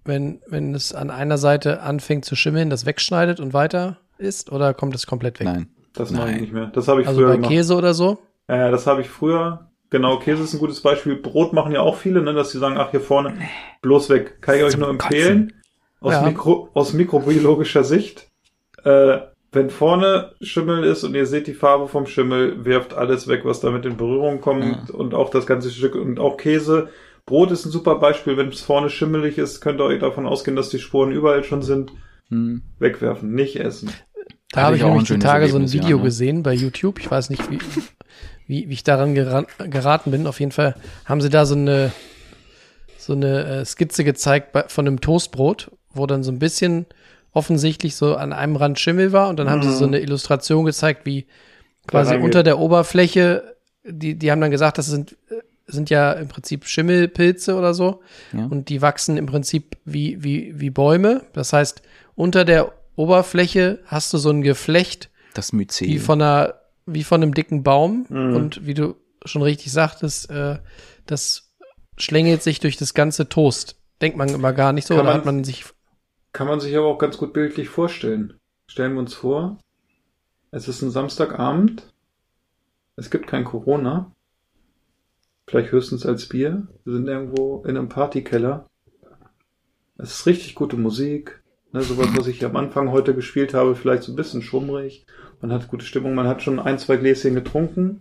wenn, wenn es an einer Seite anfängt zu schimmeln, das wegschneidet und weiter isst oder kommt es komplett weg? nein. Das mache ich Nein. nicht mehr. Das habe ich Also früher bei gemacht. Käse oder so? Ja, das habe ich früher. Genau, Käse ist ein gutes Beispiel. Brot machen ja auch viele, ne, dass sie sagen, ach, hier vorne, bloß weg. Kann ich euch nur empfehlen. Aus, Ja. Mikro, aus mikrobiologischer Sicht. Äh, wenn vorne Schimmel ist und ihr seht die Farbe vom Schimmel, werft alles weg, was damit in Berührung kommt und auch das ganze Stück und auch Käse. Brot ist ein super Beispiel. Wenn es vorne schimmelig ist, könnt ihr euch davon ausgehen, dass die Spuren überall schon sind. Hm. Wegwerfen, nicht essen. Da habe ich auch nämlich ein die Tage so ein Erlebnis, ja, Video ne? gesehen bei YouTube. Ich weiß nicht, wie, wie, wie ich daran geran geraten bin. Auf jeden Fall haben sie da so eine, so eine äh, Skizze gezeigt bei, von einem Toastbrot, wo dann so ein bisschen offensichtlich so an einem Rand Schimmel war. Und dann haben sie so eine Illustration gezeigt, wie quasi unter der Oberfläche, die, die haben dann gesagt, das sind, äh, sind ja im Prinzip Schimmelpilze oder so. Ja. Und die wachsen im Prinzip wie, wie, wie Bäume. Das heißt, unter der Oberfläche hast du so ein Geflecht, Das Myzel. wie von einer, wie von einem dicken Baum. Mhm. Und wie du schon richtig sagtest, äh, das schlängelt sich durch das ganze Toast denkt man immer gar nicht so. Kann man- hat man sich. Kann man sich aber auch ganz gut bildlich vorstellen. Stellen wir uns vor, es ist ein Samstagabend, es gibt kein Corona, vielleicht höchstens als Bier, wir sind irgendwo in einem Partykeller, es ist richtig gute Musik, ne, sowas, was ich am Anfang heute gespielt habe, vielleicht so ein bisschen schummrig, man hat gute Stimmung, man hat schon ein, zwei Gläschen getrunken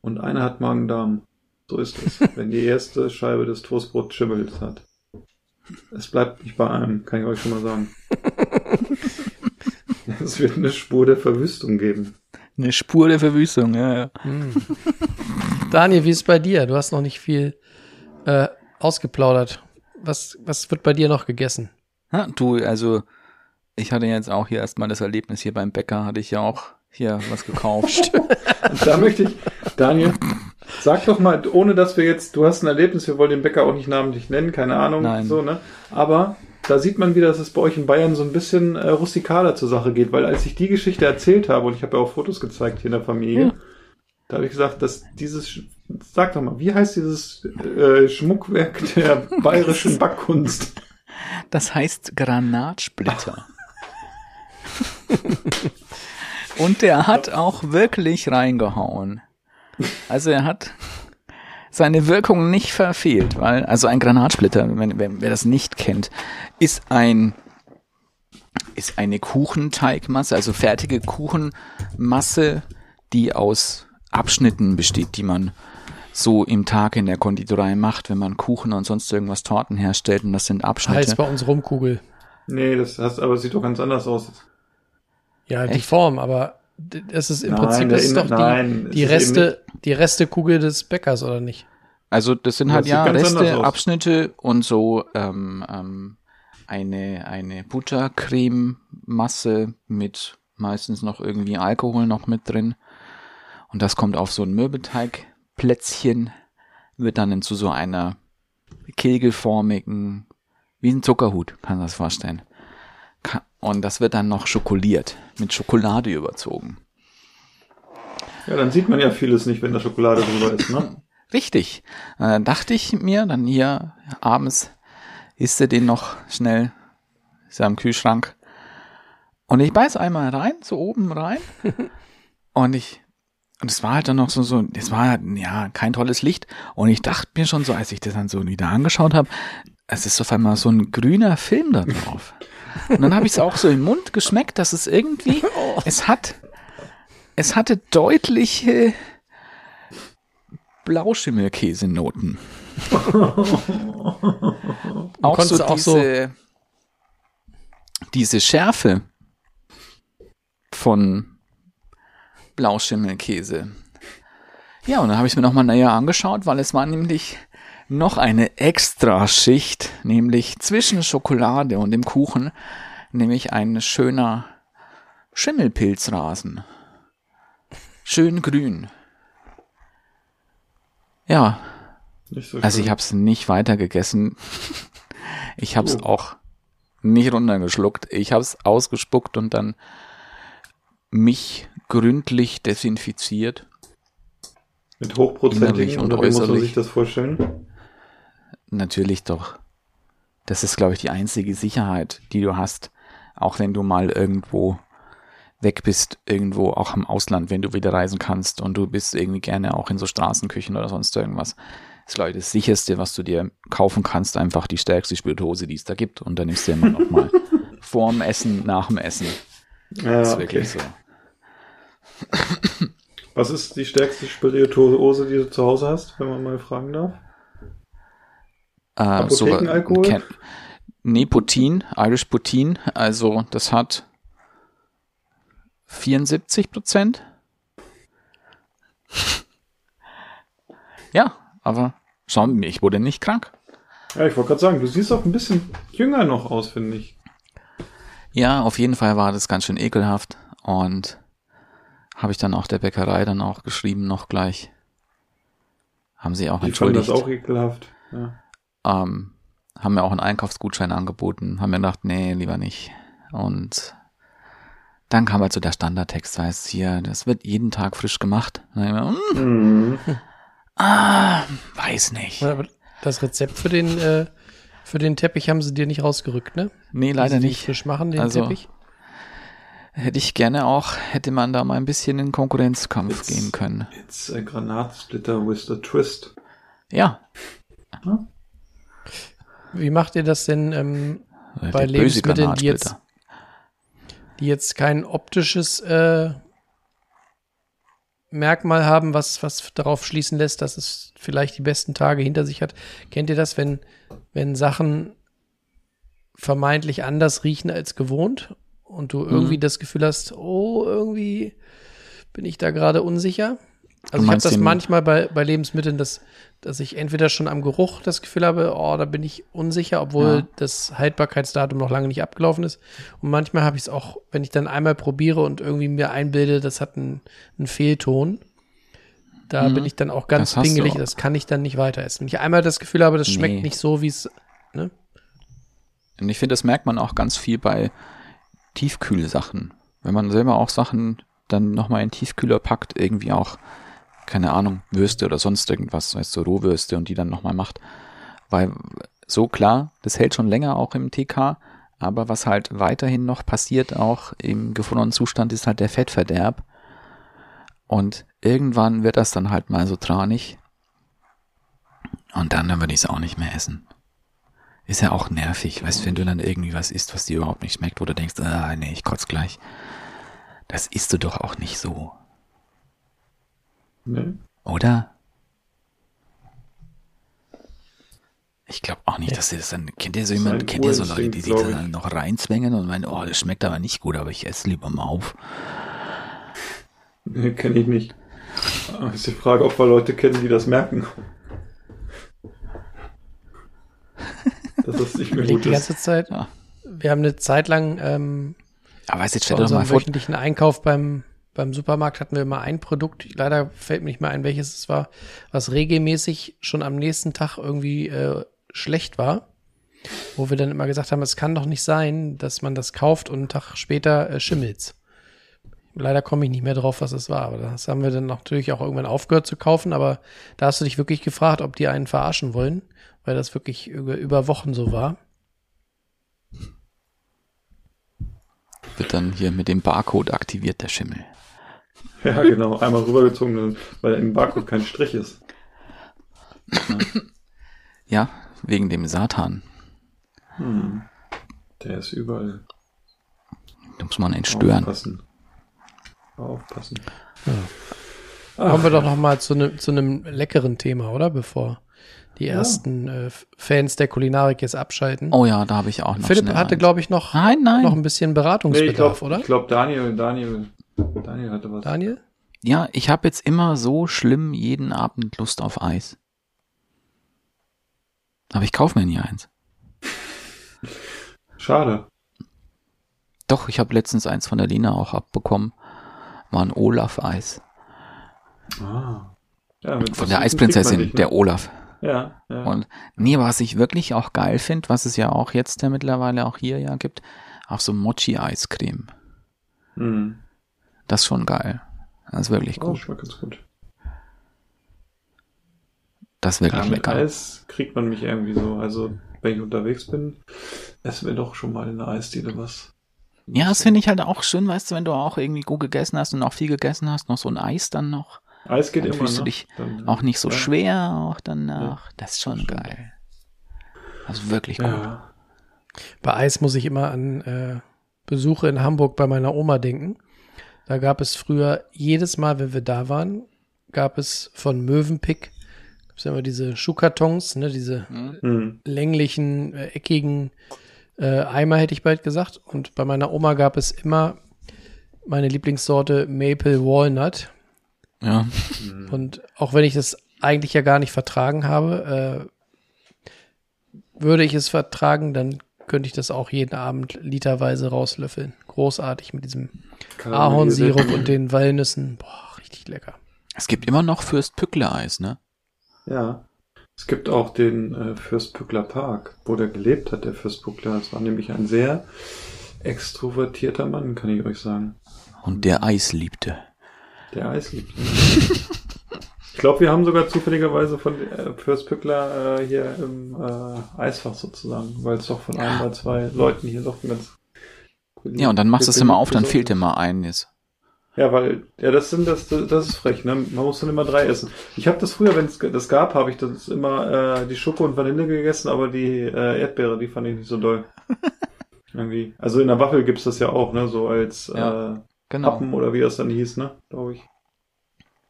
und einer hat Magen-Darm. So ist es, wenn die erste Scheibe des Toastbrot Schimmels hat. Es bleibt nicht bei einem, kann ich euch schon mal sagen. Es wird eine Spur der Verwüstung geben. Eine Spur der Verwüstung, ja, ja. Hm. Daniel, wie ist es bei dir? Du hast noch nicht viel äh, ausgeplaudert. Was, was wird bei dir noch gegessen? Ja, du, also ich hatte jetzt auch hier erstmal das Erlebnis hier beim Bäcker, hatte ich ja auch hier was gekauft. Und da möchte ich, Daniel, sag doch mal, ohne dass wir jetzt, du hast ein Erlebnis, wir wollen den Bäcker auch nicht namentlich nennen, keine Ahnung, Nein. so, ne? Aber da sieht man wieder, dass es bei euch in Bayern so ein bisschen äh, rustikaler zur Sache geht, weil als ich die Geschichte erzählt habe, und ich habe ja auch Fotos gezeigt hier in der Familie, Ja. da habe ich gesagt, dass dieses, sag doch mal, wie heißt dieses äh, Schmuckwerk der bayerischen Backkunst? Das heißt Granatsplitter. Und der hat auch wirklich reingehauen. Also er hat seine Wirkung nicht verfehlt, weil, also ein Granatsplitter, wenn, wenn, wer das nicht kennt, ist ein, ist eine Kuchenteigmasse, also fertige Kuchenmasse, die aus Abschnitten besteht, die man so im Tag in der Konditorei macht, wenn man Kuchen und sonst irgendwas Torten herstellt und das sind Abschnitte. Heißt bei uns Rumkugel. Nee, das hast, aber es sieht doch ganz anders aus. Ja, die Echt? Form, aber das ist im Nein, Prinzip das ist doch die, nein, die Reste, die Restekugel des Bäckers, oder nicht? Also das sind Das halt ja Reste. Abschnitte und so ähm, ähm, eine, eine Buttercreme-Masse mit meistens noch irgendwie Alkohol noch mit drin. Und das kommt auf so ein Mürbeteigplätzchen, wird dann in zu so einer kegelformigen, wie ein Zuckerhut, kann man das vorstellen. Und das wird dann noch schokoliert, mit Schokolade überzogen. Ja, dann sieht man ja vieles nicht, wenn da Schokolade drüber ist, ne? Richtig. Äh, dachte ich mir, dann hier abends isst du den noch schnell, ist ja im Kühlschrank. Und ich beiß einmal rein, so oben rein. und ich, und es war halt dann noch so, so, es war halt, ja, kein tolles Licht. Und ich dachte mir schon so, als ich das dann so wieder angeschaut habe, es ist auf einmal so ein grüner Film da drauf. Und dann habe ich es auch so im Mund geschmeckt, dass es irgendwie, es hat, es hatte deutliche Blauschimmelkäsenoten. auch so auch so- diese, diese Schärfe von Blauschimmelkäse. Ja, und dann habe ich es mir nochmal näher angeschaut, weil es war nämlich noch eine Extraschicht, nämlich zwischen Schokolade und dem Kuchen, nämlich ein schöner Schimmelpilzrasen. Schön grün. Ja, so also ich habe es nicht weiter gegessen. Ich habe es Oh. auch nicht runtergeschluckt. Ich habe es ausgespuckt und dann mich gründlich desinfiziert. Mit hochprozentigen, innerlich und wie muss man äußerlich. sich das vorstellen? Natürlich doch. Das ist, glaube ich, die einzige Sicherheit, die du hast. Auch wenn du mal irgendwo weg bist, irgendwo auch im Ausland, wenn du wieder reisen kannst und du bist irgendwie gerne auch in so Straßenküchen oder sonst irgendwas. Das ist, glaube ich, das sicherste, was du dir kaufen kannst, einfach die stärkste Spirituose, die es da gibt. Und dann nimmst du immer noch mal vorm Essen, nach dem Essen. Ja, Das ist okay. wirklich so. Was ist die stärkste Spirituose, die du zu Hause hast, wenn man mal fragen darf? Äh, so, Apothekenalkohol? Ken- Nee, Putin, Irish Putin, also das hat 74 Prozent. ja, aber schau mir, ich wurde nicht krank. Ja, ich wollte gerade sagen, du siehst auch ein bisschen jünger noch aus, finde ich. Ja, auf jeden Fall war das ganz schön ekelhaft und habe ich dann auch der Bäckerei dann auch geschrieben noch gleich. Haben sie auch Die entschuldigt. das auch ekelhaft. Ja. Ähm, haben mir auch einen Einkaufsgutschein angeboten, haben mir gedacht, nee, lieber nicht. Und dann kam halt so der Standardtext, heißt hier, das wird jeden Tag frisch gemacht. Und dann mir, hm, Mhm. ah, weiß nicht. Aber Das Rezept für den äh, Für den Teppich haben sie dir nicht rausgerückt, ne? Nee, leider nicht. frisch machen, den Also, Teppich. Hätte ich gerne auch, hätte man da mal ein bisschen in Konkurrenzkampf Jetzt- gehen können. It's a Granatsplitter with a twist. Ja. Wie macht ihr das denn ähm, bei Lebensmitteln, die jetzt, die jetzt kein optisches äh, Merkmal haben, was, was darauf schließen lässt, dass es vielleicht die besten Tage hinter sich hat? Kennt ihr das, wenn, wenn Sachen vermeintlich anders riechen als gewohnt und du irgendwie das Gefühl hast, oh, irgendwie bin ich da gerade unsicher? Also ich habe das manchmal bei, bei Lebensmitteln, dass, dass ich entweder schon am Geruch das Gefühl habe, oh, da bin ich unsicher, obwohl Ja. das Haltbarkeitsdatum noch lange nicht abgelaufen ist. Und manchmal habe ich es auch, wenn ich dann einmal probiere und irgendwie mir einbilde, das hat einen, einen Fehlton. Da Mhm. bin ich dann auch ganz Das pingelig, das kann ich dann nicht weiter essen. Wenn ich einmal das Gefühl habe, das schmeckt Nee. nicht so, wie es, ne? Und ich finde, das merkt man auch ganz viel bei Tiefkühlsachen. Wenn man selber auch Sachen dann nochmal in Tiefkühler packt, irgendwie auch, keine Ahnung, Würste oder sonst irgendwas, weißt du, Rohwürste und die dann nochmal macht. Weil so klar, das hält schon länger auch im TK, aber was halt weiterhin noch passiert, auch im gefrorenen Zustand, ist halt der Fettverderb. Und irgendwann wird das dann halt mal so tranig. Und dann, dann würde ich es auch nicht mehr essen. Ist ja auch nervig, weißt du, wenn du dann irgendwie was isst, was dir überhaupt nicht schmeckt, wo du denkst, ah, nee, ich kotz gleich. Das isst du doch auch nicht so, Ne? oder? Ich glaube auch nicht, dass sie das dann, kennt ihr so Das ist jemand, ein kennt ihr so Leute, die sich das dann noch reinzwängen und meinen, oh, das schmeckt aber nicht gut, aber ich esse lieber mal auf. Nee, kenne ich nicht. Aber Ist die Frage, ob wir Leute kennen, die das merken. Das nicht mehr gut die ist. ganze Zeit. Ja. Wir haben eine Zeit lang ähm, Aber weißt du, stell doch mal vor, wöchentlichen Einkauf beim, beim Supermarkt hatten wir immer ein Produkt, leider fällt mir nicht mehr ein, welches es war, was regelmäßig schon am nächsten Tag irgendwie äh, schlecht war. Wo wir dann immer gesagt haben, es kann doch nicht sein, dass man das kauft und einen Tag später äh, schimmelt's. Leider komme ich nicht mehr drauf, was es war, aber das haben wir dann natürlich auch irgendwann aufgehört zu kaufen, aber da hast du dich wirklich gefragt, ob die einen verarschen wollen, weil das wirklich über, über Wochen so war. wird dann hier mit dem Barcode aktiviert, der Schimmel. Ja, genau. Einmal rübergezogen, weil im Barcode kein Strich ist. Ja, wegen dem Satan. Hm. Der ist überall. Da muss man ihn stören. Aufpassen. Aufpassen. Kommen wir doch noch mal zu, ne, zu einem leckeren Thema, oder? Bevor die ersten äh, Fans der Kulinarik jetzt abschalten. Oh ja, da habe ich auch noch Philipp hatte, glaube ich, noch, Nein, nein. noch ein bisschen Nee, ich Beratungsbedarf, glaube, oder? ich glaub, Daniel, Daniel, Daniel hatte was. Daniel? Ja, ich habe jetzt immer so schlimm jeden Abend Lust auf Eis. Aber ich kaufe mir nie eins. Schade. Doch, ich habe letztens eins von der Lina auch abbekommen. War ein Olaf-Eis. Ah. Ja, Von der Eisprinzessin, dich, ne? der Olaf. Ja, ja. Und nee, was ich wirklich auch geil finde, was es ja auch jetzt ja mittlerweile auch hier ja gibt, auch so Mochi-Eiscreme. Hm. Das ist schon geil. Das ist wirklich Oh, gut. schmeckt ganz gut. Das ist Ja, wirklich mit lecker. Eis kriegt man mich irgendwie so. Also, wenn ich unterwegs bin, essen wir doch schon mal in der Eisdiele was. Ja, das finde ich halt auch schön, weißt du, wenn du auch irgendwie gut gegessen hast und auch viel gegessen hast, noch so ein Eis dann noch. Eis geht Dann immer, fühlst ne? du dich Dann, Auch nicht so ja. schwer, auch danach. Das ist schon geil. Also wirklich gut. Ja. Bei Eis muss ich immer an äh, Besuche in Hamburg bei meiner Oma denken. Da gab es früher jedes Mal, wenn wir da waren, gab es von Mövenpick, gab's ja immer diese Schuhkartons, ne, diese Hm. länglichen, äh, eckigen äh, Eimer, hätte ich bald gesagt. Und bei meiner Oma gab es immer meine Lieblingssorte Maple Walnut. Ja. Und auch wenn ich das eigentlich ja gar nicht vertragen habe, äh, würde ich es vertragen, dann könnte ich das auch jeden Abend literweise rauslöffeln. Großartig mit diesem Ahornsirup und den Walnüssen. Boah, richtig lecker. Es gibt immer noch Fürst Pückler Eis, ne? Ja. Es gibt auch den äh, Fürstpückler Park, wo der gelebt hat, der Fürstpückler. Das war nämlich ein sehr extrovertierter Mann, kann ich euch sagen. Und der Eis liebte. Der Eis liebt. ich glaube, wir haben sogar zufälligerweise von äh, Fürst Pückler äh, hier im äh, Eisfach sozusagen, weil es doch von ein oder zwei Leuten hier doch ein ganz Ja, und dann machst du es immer auf, dann fehlt immer ein jetzt. Ja, weil, ja, das sind das, das ist frech, ne? Man muss dann immer drei essen. Ich habe das früher, wenn es das gab, habe ich das immer äh, die Schoko und Vanille gegessen, aber die äh, Erdbeere, die fand ich nicht so doll. Irgendwie. Also in der Waffel gibt's das ja auch, ne? So als Ja, äh, Genau. Happen oder wie das dann hieß, ne? Glaube ich.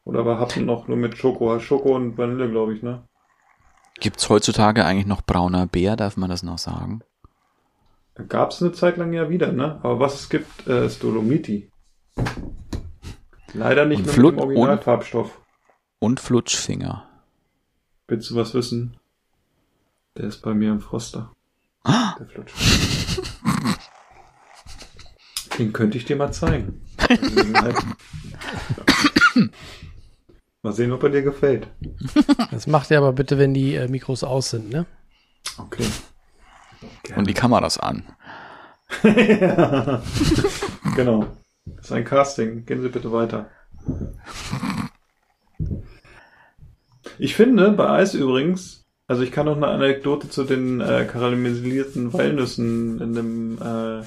Oder war Happen noch nur mit Schoko, Schoko und Vanille, glaube ich, ne? Gibt's heutzutage eigentlich noch brauner Bär, darf man das noch sagen? Gab's eine Zeit lang ja wieder, ne? Aber was es gibt, äh, ist Dolomiti. Leider nicht Und mehr Flut- mit dem Originalfarbstoff. Und Flutschfinger. Willst du was wissen? Der ist bei mir im Froster. Der Flutsch. Den könnte ich dir mal zeigen. Mal sehen, ob er dir gefällt. Das macht ihr aber bitte, wenn die äh, Mikros aus sind, ne? Okay. Und die Kameras an. ja. Genau. Das ist ein Casting. Gehen Sie bitte weiter. Ich finde, bei Eis übrigens, also ich kann noch eine Anekdote zu den äh, karamellisierten Walnüssen in dem äh,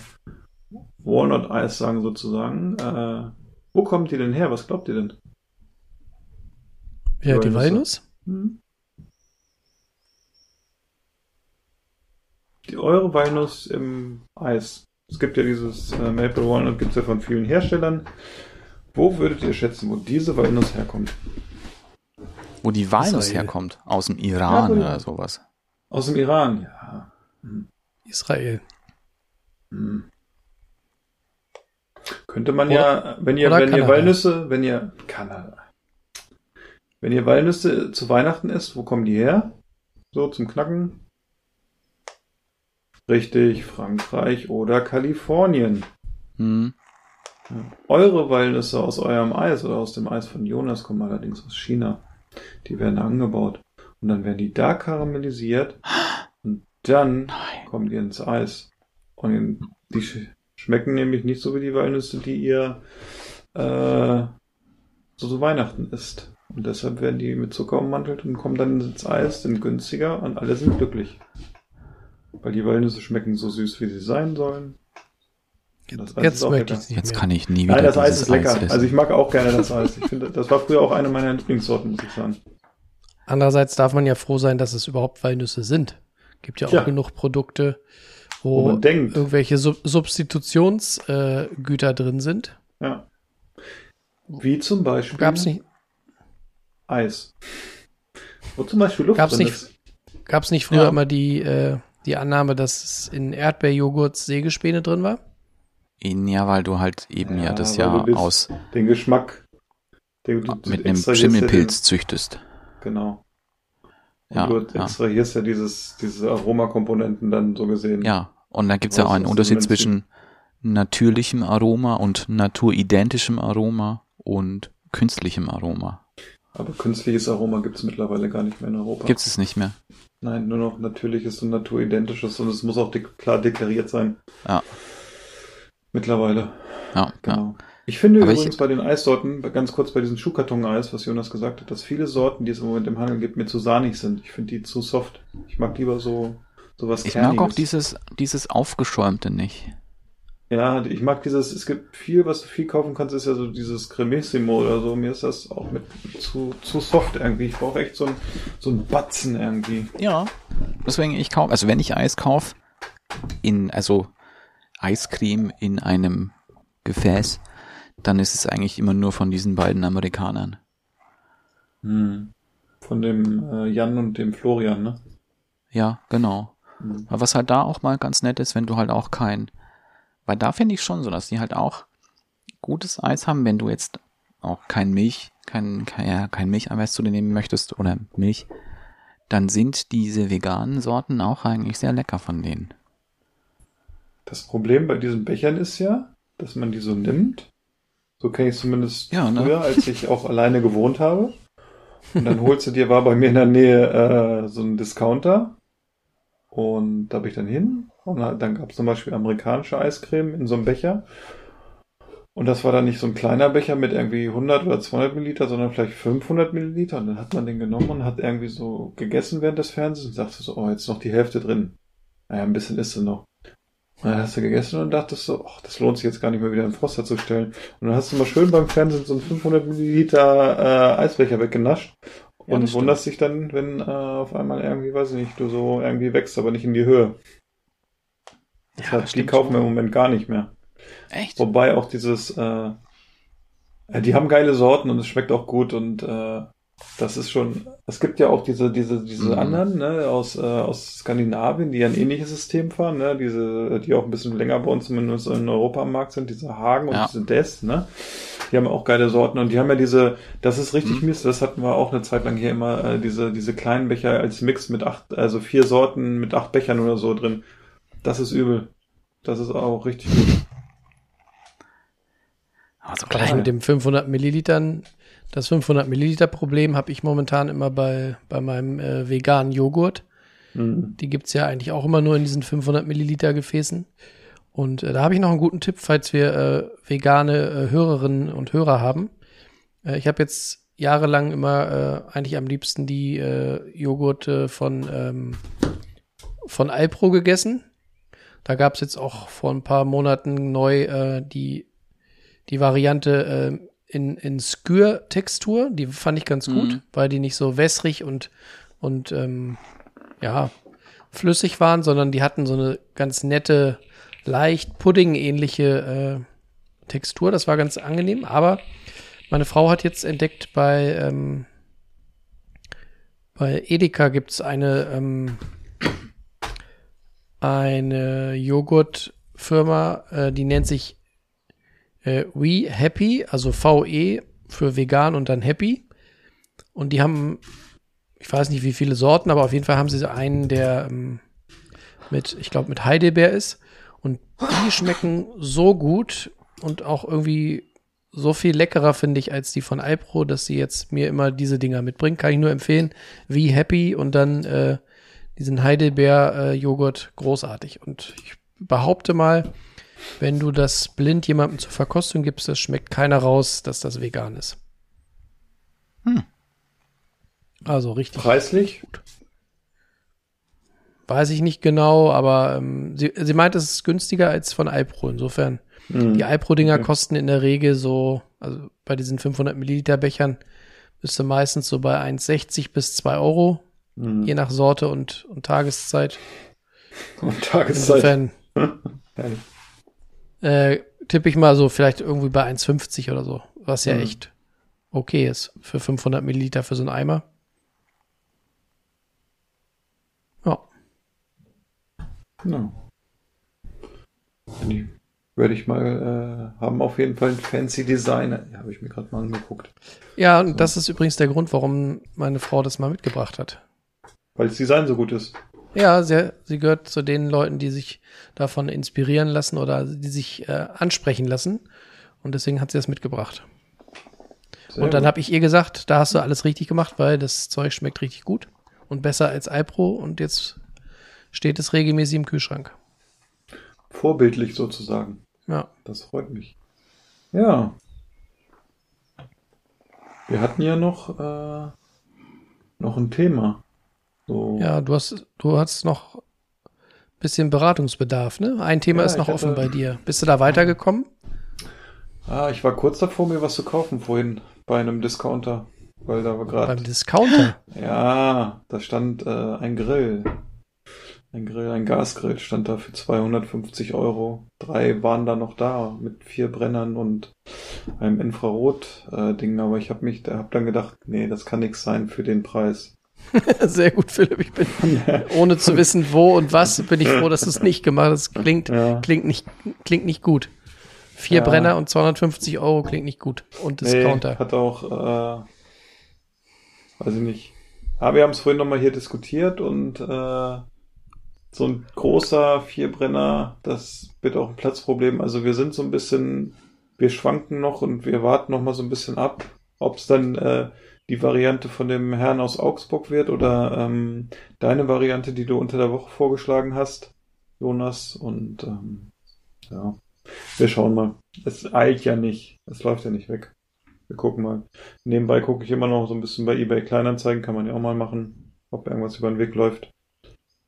Walnut-Eis sagen sozusagen. Äh, wo kommt die denn her? Was glaubt ihr denn? Ja, die Walnüsse. Walnuss? Hm? Eure Walnuss im Eis. Es gibt ja dieses äh, Maple Walnut, gibt es ja von vielen Herstellern. Wo würdet ihr schätzen, wo diese Walnuss herkommt? Wo die Walnuss Israel. herkommt. Aus dem Ja, Iran wo- oder sowas. Aus dem Iran, ja. Israel. Hm. Könnte man ja, wenn ihr, oder wenn ihr. Walnüsse, wenn ihr, Kanada. Wenn ihr Walnüsse zu Weihnachten isst, wo kommen die her? So zum Knacken? Richtig, Frankreich oder Kalifornien. Hm. Ja. Eure Walnüsse aus eurem Eis oder aus dem Eis von Jonas kommen allerdings aus China. Die werden angebaut. Und dann werden die da karamellisiert. Und dann Nein. kommen die ins Eis. Und die sch schmecken nämlich nicht so wie die Walnüsse, die ihr äh, so zu Weihnachten isst. Und deshalb werden die mit Zucker ummantelt und kommen dann ins Eis, sind günstiger und alle sind glücklich. Weil die Walnüsse schmecken so süß, wie sie sein sollen. Eis Jetzt ist auch möchte ich nicht Jetzt kann ich nie wieder Nein, das Eis ist lecker. essen. also ich mag auch gerne das Eis. Ich finde, das war früher auch eine meiner Lieblingssorten, muss ich sagen. Andererseits darf man ja froh sein, dass es überhaupt Walnüsse sind. Gibt ja auch Tja. genug Produkte, Wo wo man denkt. irgendwelche Sub Substitutionsgüter äh, drin sind. Ja. Wie zum Beispiel Gab's nicht, Eis. Wo zum Beispiel Luft Gab's drin nicht- ist. gab's nicht früher Ja. immer die, äh, die Annahme, dass es in Erdbeerjoghurt Sägespäne drin war? Ja, weil du halt eben ja, Ja, das ja aus Den Geschmack. Den, du, du mit einem extrahierst ja Schimmelpilz züchtest. Genau. Und Ja, du ja. extrahierst ja dieses, diese Aromakomponenten dann so gesehen. Ja, und da gibt's ja Was auch einen Unterschied zwischen natürlichem Aroma und naturidentischem Aroma und künstlichem Aroma. Aber künstliches Aroma gibt es mittlerweile gar nicht mehr in Europa. Gibt's es nicht mehr? Nein, nur noch natürliches und naturidentisches und es muss auch dek klar deklariert sein. Ja. Mittlerweile. Ja, ja. Genau. Ich finde Aber ich- übrigens bei den Eissorten, ganz kurz bei diesem Schuhkarton-Eis, was Jonas gesagt hat, dass viele Sorten, die es im Moment im Handel gibt, mir zu sahnig sind. Ich finde die zu soft. Ich mag lieber so sowas Ich mag auch Kerniges. dieses, dieses Aufgeschäumte nicht. Ja, ich mag dieses, es gibt viel, was du viel kaufen kannst, ist ja so dieses Cremissimo oder so. Mir ist das auch mit zu, zu soft irgendwie. Ich brauche echt so ein, so ein Batzen irgendwie. Ja. Deswegen, ich kaufe, also wenn ich Eis kaufe, in, also Eiscreme in einem Gefäß, dann ist es eigentlich immer nur von diesen beiden Amerikanern. Hm. Von dem äh, Jan und dem Florian, ne? Ja, genau. Hm. Aber was halt da auch mal ganz nett ist, wenn du halt auch kein, weil da finde ich schon so, dass die halt auch gutes Eis haben, wenn du jetzt auch kein Milch, kein, kein, ja, kein Milcheiweiß zu dir nehmen möchtest oder Milch, dann sind diese veganen Sorten auch eigentlich sehr lecker von denen. Das Problem bei diesen Bechern ist ja, dass man die so nimmt. So kenne ich es zumindest Ja, ne? früher, als ich auch alleine gewohnt habe. Und dann holst du dir, war bei mir in der Nähe äh, so ein Discounter. Und da bin ich dann hin. Und dann gab es zum Beispiel amerikanische Eiscreme in so einem Becher. Und das war dann nicht so ein kleiner Becher mit irgendwie 100 oder 200 Milliliter, sondern vielleicht 500 Milliliter. Und dann hat man den genommen und hat irgendwie so gegessen während des Fernsehens und sagte so, oh, jetzt noch die Hälfte drin. Naja, ein bisschen ist sie noch. Und dann hast du gegessen und dachtest so, ach, das lohnt sich jetzt gar nicht mehr wieder in den Froster zu stellen. Und dann hast du mal schön beim Fernsehen so einen 500 Milliliter äh, Eisbecher weggenascht Ja, und wunderst dich dann, wenn äh, auf einmal irgendwie, weiß ich nicht, du so irgendwie wächst, aber nicht in die Höhe. Das Ja, hat, das die kaufen wir im Moment gar nicht mehr. Echt? Wobei auch dieses, äh, äh, die haben geile Sorten und es schmeckt auch gut und äh, das ist schon, es gibt ja auch diese, diese, diese Mhm. anderen, ne, aus, äh, aus Skandinavien, die ein ähnliches System fahren, ne, diese, die auch ein bisschen länger bei uns zumindest in Europa am Markt sind, diese Hagen und Ja. diese Des, ne, die haben auch geile Sorten und die haben ja diese, das ist richtig Mhm. mies, das hatten wir auch eine Zeit lang hier immer, äh, diese, diese kleinen Becher als Mix mit acht, also vier Sorten mit acht Bechern oder so drin. Das ist übel. Das ist auch richtig gut. Also Gleich klein. mit dem 500 Millilitern. Das 500 Milliliter Problem habe ich momentan immer bei, bei meinem äh, veganen Joghurt. Mhm. Die gibt's ja eigentlich auch immer nur in diesen 500 Milliliter Gefäßen. Und äh, da habe ich noch einen guten Tipp, falls wir äh, vegane äh, Hörerinnen und Hörer haben. Äh, ich habe jetzt jahrelang immer äh, eigentlich am liebsten die äh, Joghurte von, ähm, von Alpro gegessen. Da gab's jetzt auch vor ein paar Monaten neu äh, die, die Variante äh, in, in Skür-Textur. Die fand ich ganz gut, Mhm. weil die nicht so wässrig und, und ähm, ja, flüssig waren, sondern die hatten so eine ganz nette, leicht Pudding-ähnliche äh, Textur. Das war ganz angenehm, aber meine Frau hat jetzt entdeckt, bei, ähm, bei Edeka gibt's eine, ähm, eine Joghurtfirma, äh, die nennt sich äh, We Happy, also VE für vegan und dann Happy. Und die haben, ich weiß nicht wie viele Sorten, aber auf jeden Fall haben sie einen, der ähm, mit, ich glaube, mit Heidelbeer ist. Die schmecken so gut und auch irgendwie so viel leckerer, finde ich, als die von Alpro, dass sie jetzt mir immer diese Dinger mitbringen. Kann ich nur empfehlen. Wie Happy und dann äh, diesen Heidelbeer-Joghurt großartig. Und ich behaupte mal, wenn du das blind jemandem zur Verkostung gibst, das schmeckt keiner raus, dass das vegan ist. Hm. Also richtig. Preislich? Weiß ich nicht genau, aber ähm, sie, sie meint, es ist günstiger als von Alpro. Insofern, Mhm. die Alpro-Dinger Okay. kosten in der Regel so, also bei diesen 500 Milliliter Bechern, bist du meistens so bei 1,60 bis 2 Euro, Mhm. je nach Sorte und, und Tageszeit. Und Tageszeit. Insofern äh, tippe ich mal so vielleicht irgendwie bei 1,50 oder so, was ja Mhm. echt okay ist für 500 Milliliter für so einen Eimer. Ja. Die werde ich mal äh, haben auf jeden Fall ein fancy Design. Ja, habe ich mir gerade mal angeguckt. ja und das ist übrigens der Grund, warum meine Frau das mal mitgebracht hat. Weil das Design so gut ist. Ja, sie, sie gehört zu den Leuten, die sich davon inspirieren lassen oder die sich äh, ansprechen lassen. Und deswegen hat sie das mitgebracht. Sehr und dann habe ich ihr gesagt, da hast du alles richtig gemacht, weil das Zeug schmeckt richtig gut und besser als Alpro. Und jetzt steht es regelmäßig im Kühlschrank. Vorbildlich sozusagen. Ja. Das freut mich. Ja. Wir hatten ja noch, äh, noch ein Thema. So. Ja, du hast, du hast noch ein bisschen Beratungsbedarf, ne? Ein Thema Ja, ist noch offen hatte- bei dir. Bist du da weitergekommen? Ah, ich war kurz davor, mir was zu kaufen vorhin bei einem Discounter. Weil da war gerade. Beim Discounter. Ja, da stand äh, ein Grill. Ein Grill, ein Gasgrill stand da für 250 Euro. Drei waren da noch da mit vier Brennern und einem Infrarot-Ding. Aber ich habe mich, da hab dann gedacht, nee, das kann nichts sein für den Preis. Sehr gut, Philipp. Ich bin, ohne zu wissen, wo und was, bin ich froh, dass du es nicht gemacht hast. Das klingt, Ja. klingt, nicht, klingt nicht gut. Vier Ja. Brenner und 250 Euro klingt nicht gut. Und Discounter. Nee, hat auch, äh, weiß ich nicht. Aber wir haben es vorhin nochmal hier diskutiert und äh, so ein großer Vierbrenner, das wird auch ein Platzproblem. Also wir sind so ein bisschen, wir schwanken noch und wir warten noch mal so ein bisschen ab, ob es dann äh, die Variante von dem Herrn aus Augsburg wird oder ähm, deine Variante, die du unter der Woche vorgeschlagen hast, Jonas. Und ähm, ja, Wir schauen mal. Es eilt ja nicht. Es läuft ja nicht weg. Wir gucken mal. Nebenbei gucke ich immer noch so ein bisschen bei eBay Kleinanzeigen, kann man ja auch mal machen, ob irgendwas über den Weg läuft.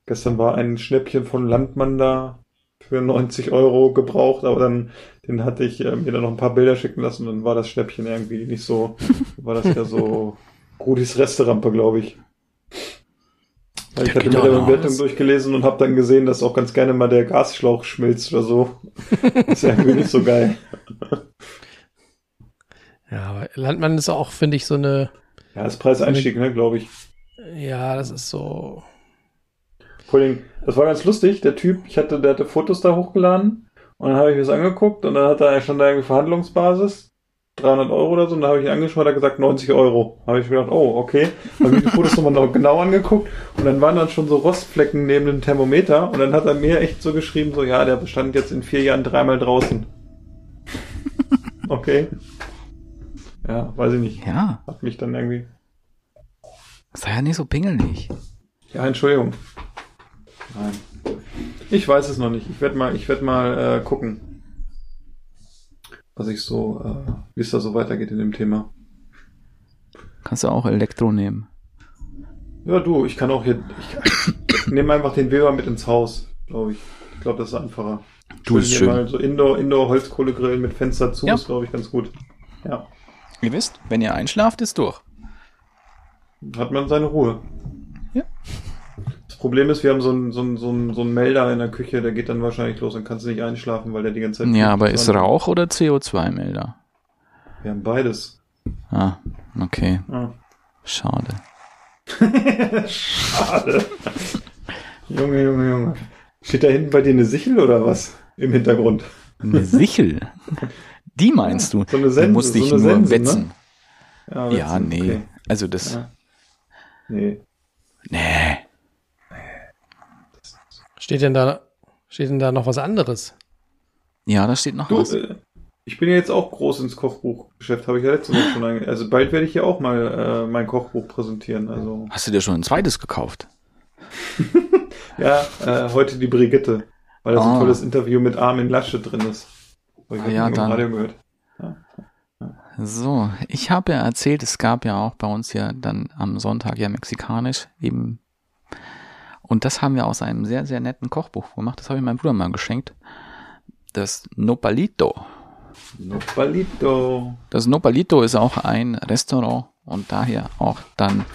Gestern war ein Schnäppchen von Landmann da für 90 Euro gebraucht, aber dann, den hatte ich äh, mir dann noch ein paar Bilder schicken lassen und dann war das Schnäppchen irgendwie nicht so, war das ja so Rudis Resterampe, glaube ich. Weil ich hatte mir auch die noch Bewertung durchgelesen und habe dann gesehen, dass auch ganz gerne mal der Gasschlauch schmilzt oder so. ist ja irgendwie nicht so geil. Ja, aber Landmann ist auch, finde ich, so eine, Ja, das Preiseinstieg, ne, glaube ich. ja, das ist so, Vor allem, das war ganz lustig. Der Typ, ich hatte, der hatte Fotos da hochgeladen und dann habe ich mir das angeguckt und dann hat er schon da irgendwie Verhandlungsbasis. 300 Euro oder so, und dann habe ich ihn angeschaut, hat er gesagt 90 Euro. Habe ich mir gedacht, oh, okay. Habe mir die Fotos nochmal noch genau angeguckt und dann waren dann schon so Rostflecken neben dem Thermometer und dann hat er mir echt so geschrieben, so, ja, der bestand jetzt in vier Jahren dreimal draußen. Okay. Ja, weiß ich nicht. Ja, Hat mich dann irgendwie. sei ja nicht so pingelig. Ja, Entschuldigung. Nein. Ich weiß es noch nicht. Ich werde mal, ich werde mal äh, gucken, was ich so, äh, wie es da so weitergeht in dem Thema. Kannst du auch Elektro nehmen. Ja, du, ich kann auch hier, ich nehme einfach den Weber mit ins Haus, glaube ich. Ich glaube, das ist einfacher. Du, ist schön. Mal so Indoor, Indoor Holzkohlegrill mit Fenster zu Ja. ist, glaube ich, ganz gut. Ja, Ihr wisst, wenn ihr einschlaft, ist durch. hat man seine Ruhe. Ja. Problem ist, wir haben so einen so einen- so einen- so einen Melder in der Küche, der geht dann wahrscheinlich los und kannst du nicht einschlafen, weil der die ganze Zeit. Ja, aber ist Rauch oder CO2-Melder? Wir haben beides. Ah, okay. Ah. Schade. Schade. Junge, Junge, Junge. Steht da hinten bei dir eine Sichel oder was? Im Hintergrund. Eine Sichel. Die meinst du? so eine Sense, musste ich so eine nur Sense, ne? wetzen. Ja, Ja, witzig, nee. okay. Also das. Ja. Nee. Nee. Steht denn da, steht denn da noch was anderes? Ja, da steht noch Du, was. äh, ich bin ja jetzt auch groß ins Kochbuchgeschäft, habe ich ja letztes Mal schon einge Also bald werde ich ja auch mal äh, mein Kochbuch präsentieren. Also Hast du dir schon ein zweites gekauft? ja, äh, heute die Brigitte, weil da so ein Ah. tolles Interview mit Armin Lasche drin ist. Ich Ah, ja, dann. Radio gehört. So, ich habe ja erzählt, es gab ja auch bei uns ja dann am Sonntag ja mexikanisch eben. Und das haben wir aus einem sehr, sehr netten Kochbuch gemacht. Das habe ich meinem Bruder mal geschenkt. Das Nopalito. Nopalito. Das Nopalito ist auch ein Restaurant und daher auch dann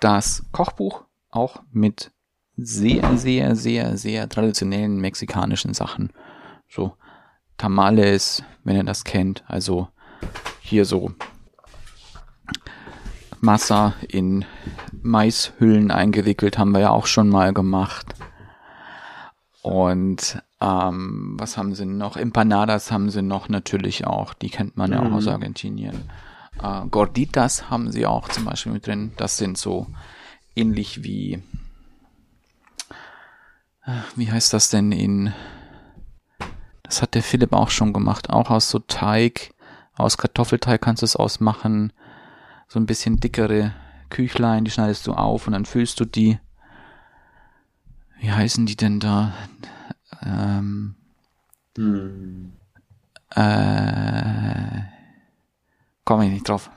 das Kochbuch auch mit sehr, sehr, sehr, sehr traditionellen mexikanischen Sachen. So Tamales, wenn ihr das kennt, also hier so Massa in Maishüllen eingewickelt, haben wir ja auch schon mal gemacht. Und ähm, was haben sie noch? Empanadas haben sie noch natürlich auch. Die kennt man ja auch aus Argentinien. Äh, Gorditas haben sie auch zum Beispiel mit drin. Das sind so ähnlich wie, äh, wie heißt das denn in, das hat der Philipp auch schon gemacht, auch aus so Teig, aus Kartoffelteig kannst du es ausmachen. So ein bisschen dickere Küchlein, die schneidest du auf und dann füllst du die. Wie heißen die denn da? Ähm, äh, komme ich nicht drauf.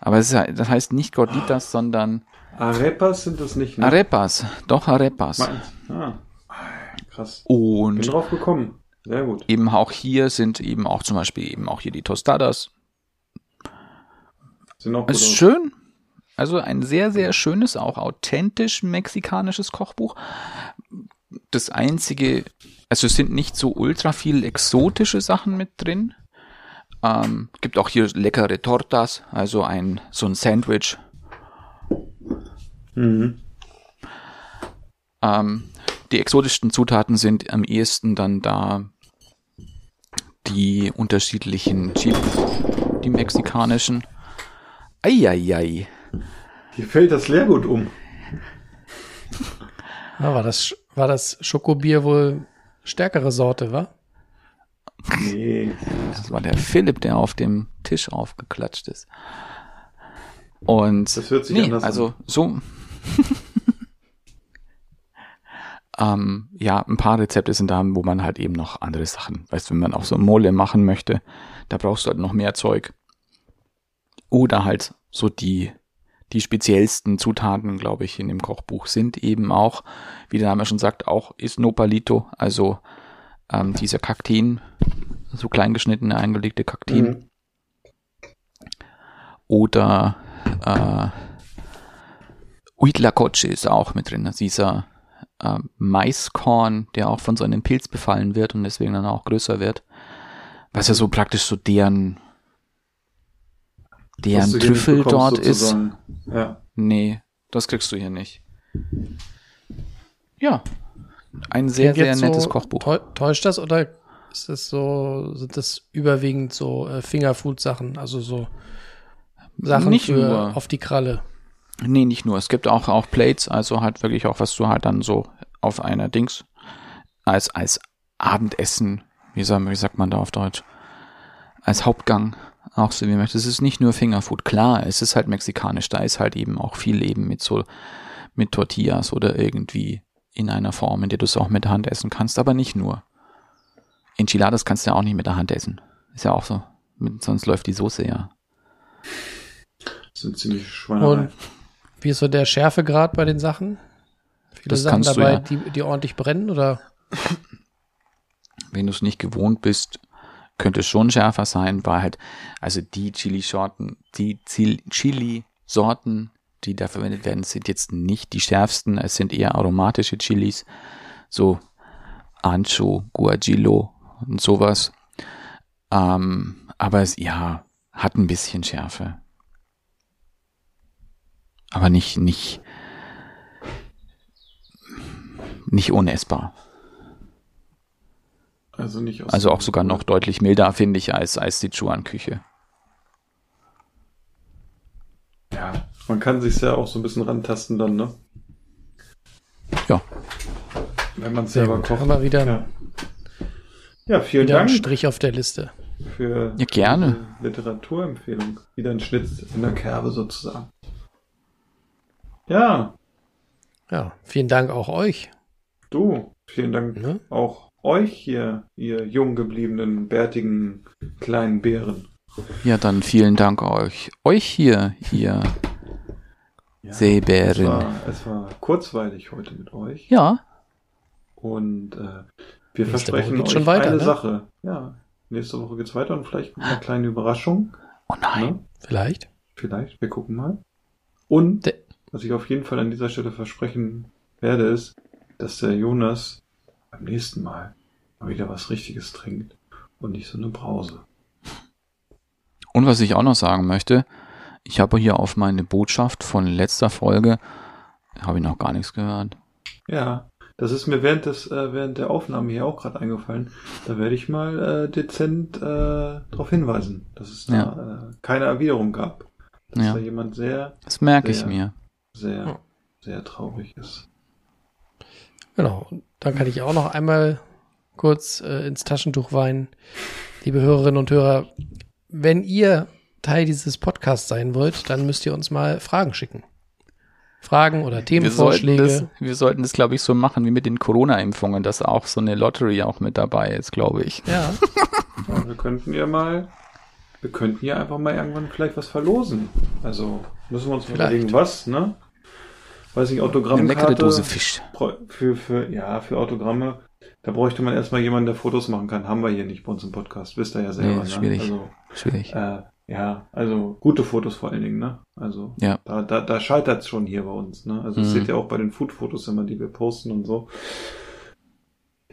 Aber es ist, das heißt nicht Gorditas, sondern Arepas sind das nicht, ne? Arepas. Doch, Arepas. Ah, krass. Und Bin drauf gekommen. Sehr gut. eben auch hier sind eben auch zum Beispiel eben auch hier die Tostadas. Sind auch ist schön. Also ein sehr, sehr schönes, auch authentisch mexikanisches Kochbuch. Das einzige, also es sind nicht so ultra viel exotische Sachen mit drin. Ähm, gibt auch hier leckere Tortas, also ein, so ein Sandwich. Mhm. Ähm, die exotischsten Zutaten sind am ehesten dann da die unterschiedlichen Chilis, die mexikanischen. Eieiei. Hier fällt das Leergut um. Ah, war das, war das Schokobier wohl stärkere Sorte, wa? Nee. Das war der Philipp, der auf dem Tisch aufgeklatscht ist. Und Das hört sich nee, anders an. also so ähm, ja, ein paar Rezepte sind da, wo man halt eben noch andere Sachen, weißt, wenn man auch so Mole machen möchte, da brauchst du halt noch mehr Zeug. Oder halt so die, die speziellsten Zutaten, glaube ich, in dem Kochbuch sind eben auch, wie der Name schon sagt, auch ist Nopalito, also ähm, dieser Kakteen, so klein geschnittene, eingelegte Kakteen. Mhm. Oder äh, Uitlacoche ist auch mit drin, also dieser äh, Maiskorn, der auch von so einem Pilz befallen wird und deswegen dann auch größer wird. Was ja so praktisch so deren deren Trüffel dort ist. Ja. Nee, das kriegst du hier nicht. Ja. Ein sehr, Klingt sehr nettes so, Kochbuch. täu- Täuscht das oder ist das so, sind das überwiegend so äh, Fingerfood-Sachen, also so Sachen Nicht für nur. auf die Kralle? Nee, nicht nur. Es gibt auch, auch Plates, also halt wirklich auch, was du halt dann so auf einer Dings als, als Abendessen, wie sagt man da auf Deutsch, als Hauptgang auch so wie man möchte. Es ist nicht nur Fingerfood. Klar, es ist halt mexikanisch. Da ist halt eben auch viel eben mit so, mit Tortillas oder irgendwie in einer Form, in der du es auch mit der Hand essen kannst, aber nicht nur. Enchiladas kannst du ja auch nicht mit der Hand essen. Ist ja auch so. Sonst läuft die Soße ja. Das sind ziemlich Schweinerei. Und wie ist so der Schärfegrad bei den Sachen? Viele Das Sachen kannst du dabei, ja. die, die ordentlich brennen oder? wenn du es nicht gewohnt bist, könnte schon schärfer sein, weil halt, also die Chili-Sorten, die Chili-Sorten, die da verwendet werden, sind jetzt nicht die schärfsten, es sind eher aromatische Chilis, so Ancho, Guajillo und sowas. Ähm, aber es, ja, hat ein bisschen Schärfe. Aber nicht, nicht, nicht unessbar. Also nicht aus Also auch sogar noch deutlich milder, finde ich, als, als die Chuan-Küche. Ja, man kann sich ja auch so ein bisschen rantasten dann, ne? Ja. Wenn man selber gut. kocht. Haben wir wieder, Ja, ja vielen wieder einen Dank Strich auf der Liste. für Ja, gerne. Literaturempfehlung. Wieder ein Schnitt in der Kerbe sozusagen. Ja, Ja, vielen Dank auch euch. du, vielen Dank Ne? auch euch hier, ihr jung gebliebenen, bärtigen kleinen Bären. Ja, dann vielen Dank euch. Euch hier, ihr Ja, es Seebären. war, es war kurzweilig heute mit euch. Ja, Und äh, wir Nächste versprechen euch schon weiter, eine ne? Sache. Ja, nächste Woche geht's weiter und vielleicht mit einer kleinen Überraschung. oh nein. Ne? Vielleicht. Vielleicht, wir gucken mal. Und De- was ich auf jeden Fall an dieser Stelle versprechen werde, ist, dass der Jonas beim nächsten Mal mal wieder was Richtiges trinkt und nicht so eine Brause. Und was ich auch noch sagen möchte, ich habe hier auf meine Botschaft von letzter Folge, habe ich noch gar nichts gehört. Ja, das ist mir während des äh, während der Aufnahme hier auch gerade eingefallen. Da werde ich mal äh, dezent äh, darauf hinweisen, dass es da äh, keine Erwiderung gab. Dass Ja. da jemand sehr, Das merke ich Sehr. mir. sehr, Ja. sehr traurig ist. Genau. Dann kann ich auch noch einmal kurz äh, ins Taschentuch weinen. Liebe Hörerinnen und Hörer, wenn ihr Teil dieses Podcasts sein wollt, dann müsst ihr uns mal Fragen schicken. Fragen oder Wir sollten Themenvorschläge. das, wir sollten das, glaube ich, so machen wie mit den Corona-Impfungen, dass auch so eine Lottery auch mit dabei ist, glaube ich. Ja, Ja, wir könnten ja mal, wir könnten ja einfach mal irgendwann vielleicht was verlosen. Also müssen wir uns Vielleicht. überlegen, was, ne? Weiß Eine Autogrammkarte. leckere Dose Fisch. Für, für, ja, für Autogramme. Da bräuchte man erstmal jemanden, der Fotos machen kann. Haben wir hier nicht bei uns im Podcast. Wisst ihr ja selber. Nee, ne? schwierig. Also, Schwierig. äh, ja, also gute Fotos vor allen Dingen, ne? Also Ja. da, da, da scheitert es schon hier bei uns, ne? Also das Mhm. seht ihr auch bei den Food-Fotos immer, die wir posten und so.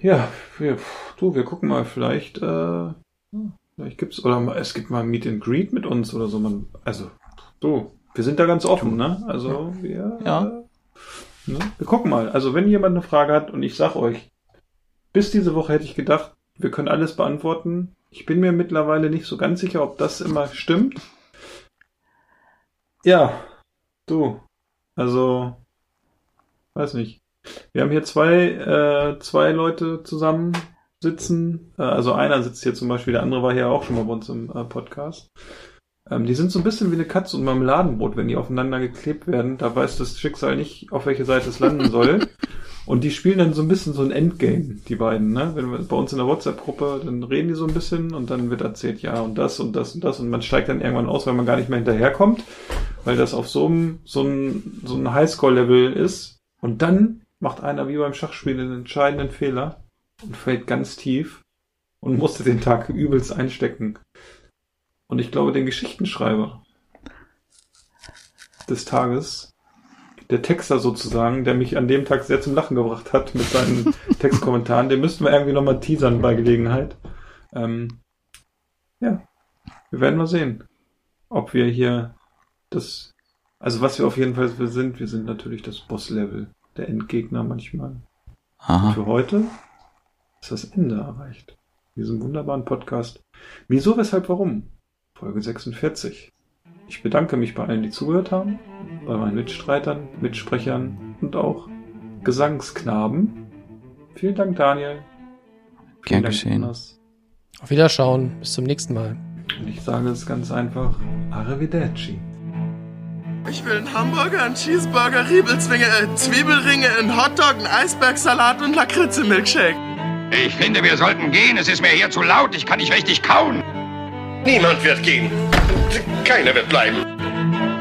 Ja, wir, du, wir gucken mal, vielleicht, äh, vielleicht gibt's, oder mal- es gibt mal Meet and Greet mit uns oder so. Man, also, du, wir sind da ganz offen, ne? Also, wir, Ja. Ne? wir gucken mal. Also, wenn jemand eine Frage hat und ich sag euch, bis diese Woche hätte ich gedacht, wir können alles beantworten. Ich bin mir mittlerweile nicht so ganz sicher, ob das immer stimmt. Ja, du. Also, weiß nicht. Wir haben hier zwei, äh, zwei Leute zusammen sitzen. Äh, also einer sitzt hier zum Beispiel, der andere war hier auch schon mal bei uns im äh, Podcast. Ähm, die sind so ein bisschen wie eine Katze und Marmeladenbrot, wenn die aufeinander geklebt werden. Da weiß das Schicksal nicht, auf welche Seite es landen soll. Und die spielen dann so ein bisschen so ein Endgame, die beiden, ne? Wenn wir bei uns in der WhatsApp-Gruppe, dann reden die so ein bisschen und dann wird erzählt, ja, und das und das und das und man steigt dann irgendwann aus, weil man gar nicht mehr hinterherkommt, weil das auf so einem, so ein, so ein Highscore-Level ist. Und dann macht einer wie beim Schachspiel einen entscheidenden Fehler und fällt ganz tief und musste den Tag übelst einstecken. Und ich glaube, den Geschichtenschreiber des Tages der Texter sozusagen, der mich an dem Tag sehr zum Lachen gebracht hat mit seinen Textkommentaren, den müssten wir irgendwie nochmal teasern bei Gelegenheit. Ähm, ja, wir werden mal sehen, ob wir hier das, also was wir auf jeden Fall sind, wir sind natürlich das Boss-Level, der Endgegner manchmal. Und Aha. für heute ist das Ende erreicht. Diesem wunderbaren Podcast. Wieso, weshalb, warum? Folge 46. Ich bedanke mich bei allen, die zugehört haben, bei meinen Mitstreitern, Mitsprechern und auch Gesangsknaben. Vielen Dank, Daniel. Gern Dank, geschehen. Jonas. Auf Wiederschauen. Bis zum nächsten Mal. Und ich sage es ganz einfach, Arrivederci. Ich will einen Hamburger, einen Cheeseburger, Riebelzwinge, äh, Zwiebelringe, einen Hotdog, einen Eisbergsalat und Lakritze-Milkshake. Ich finde, wir sollten gehen. Es ist mir hier zu laut. Ich kann nicht richtig kauen. Niemand wird gehen. Keiner wird bleiben.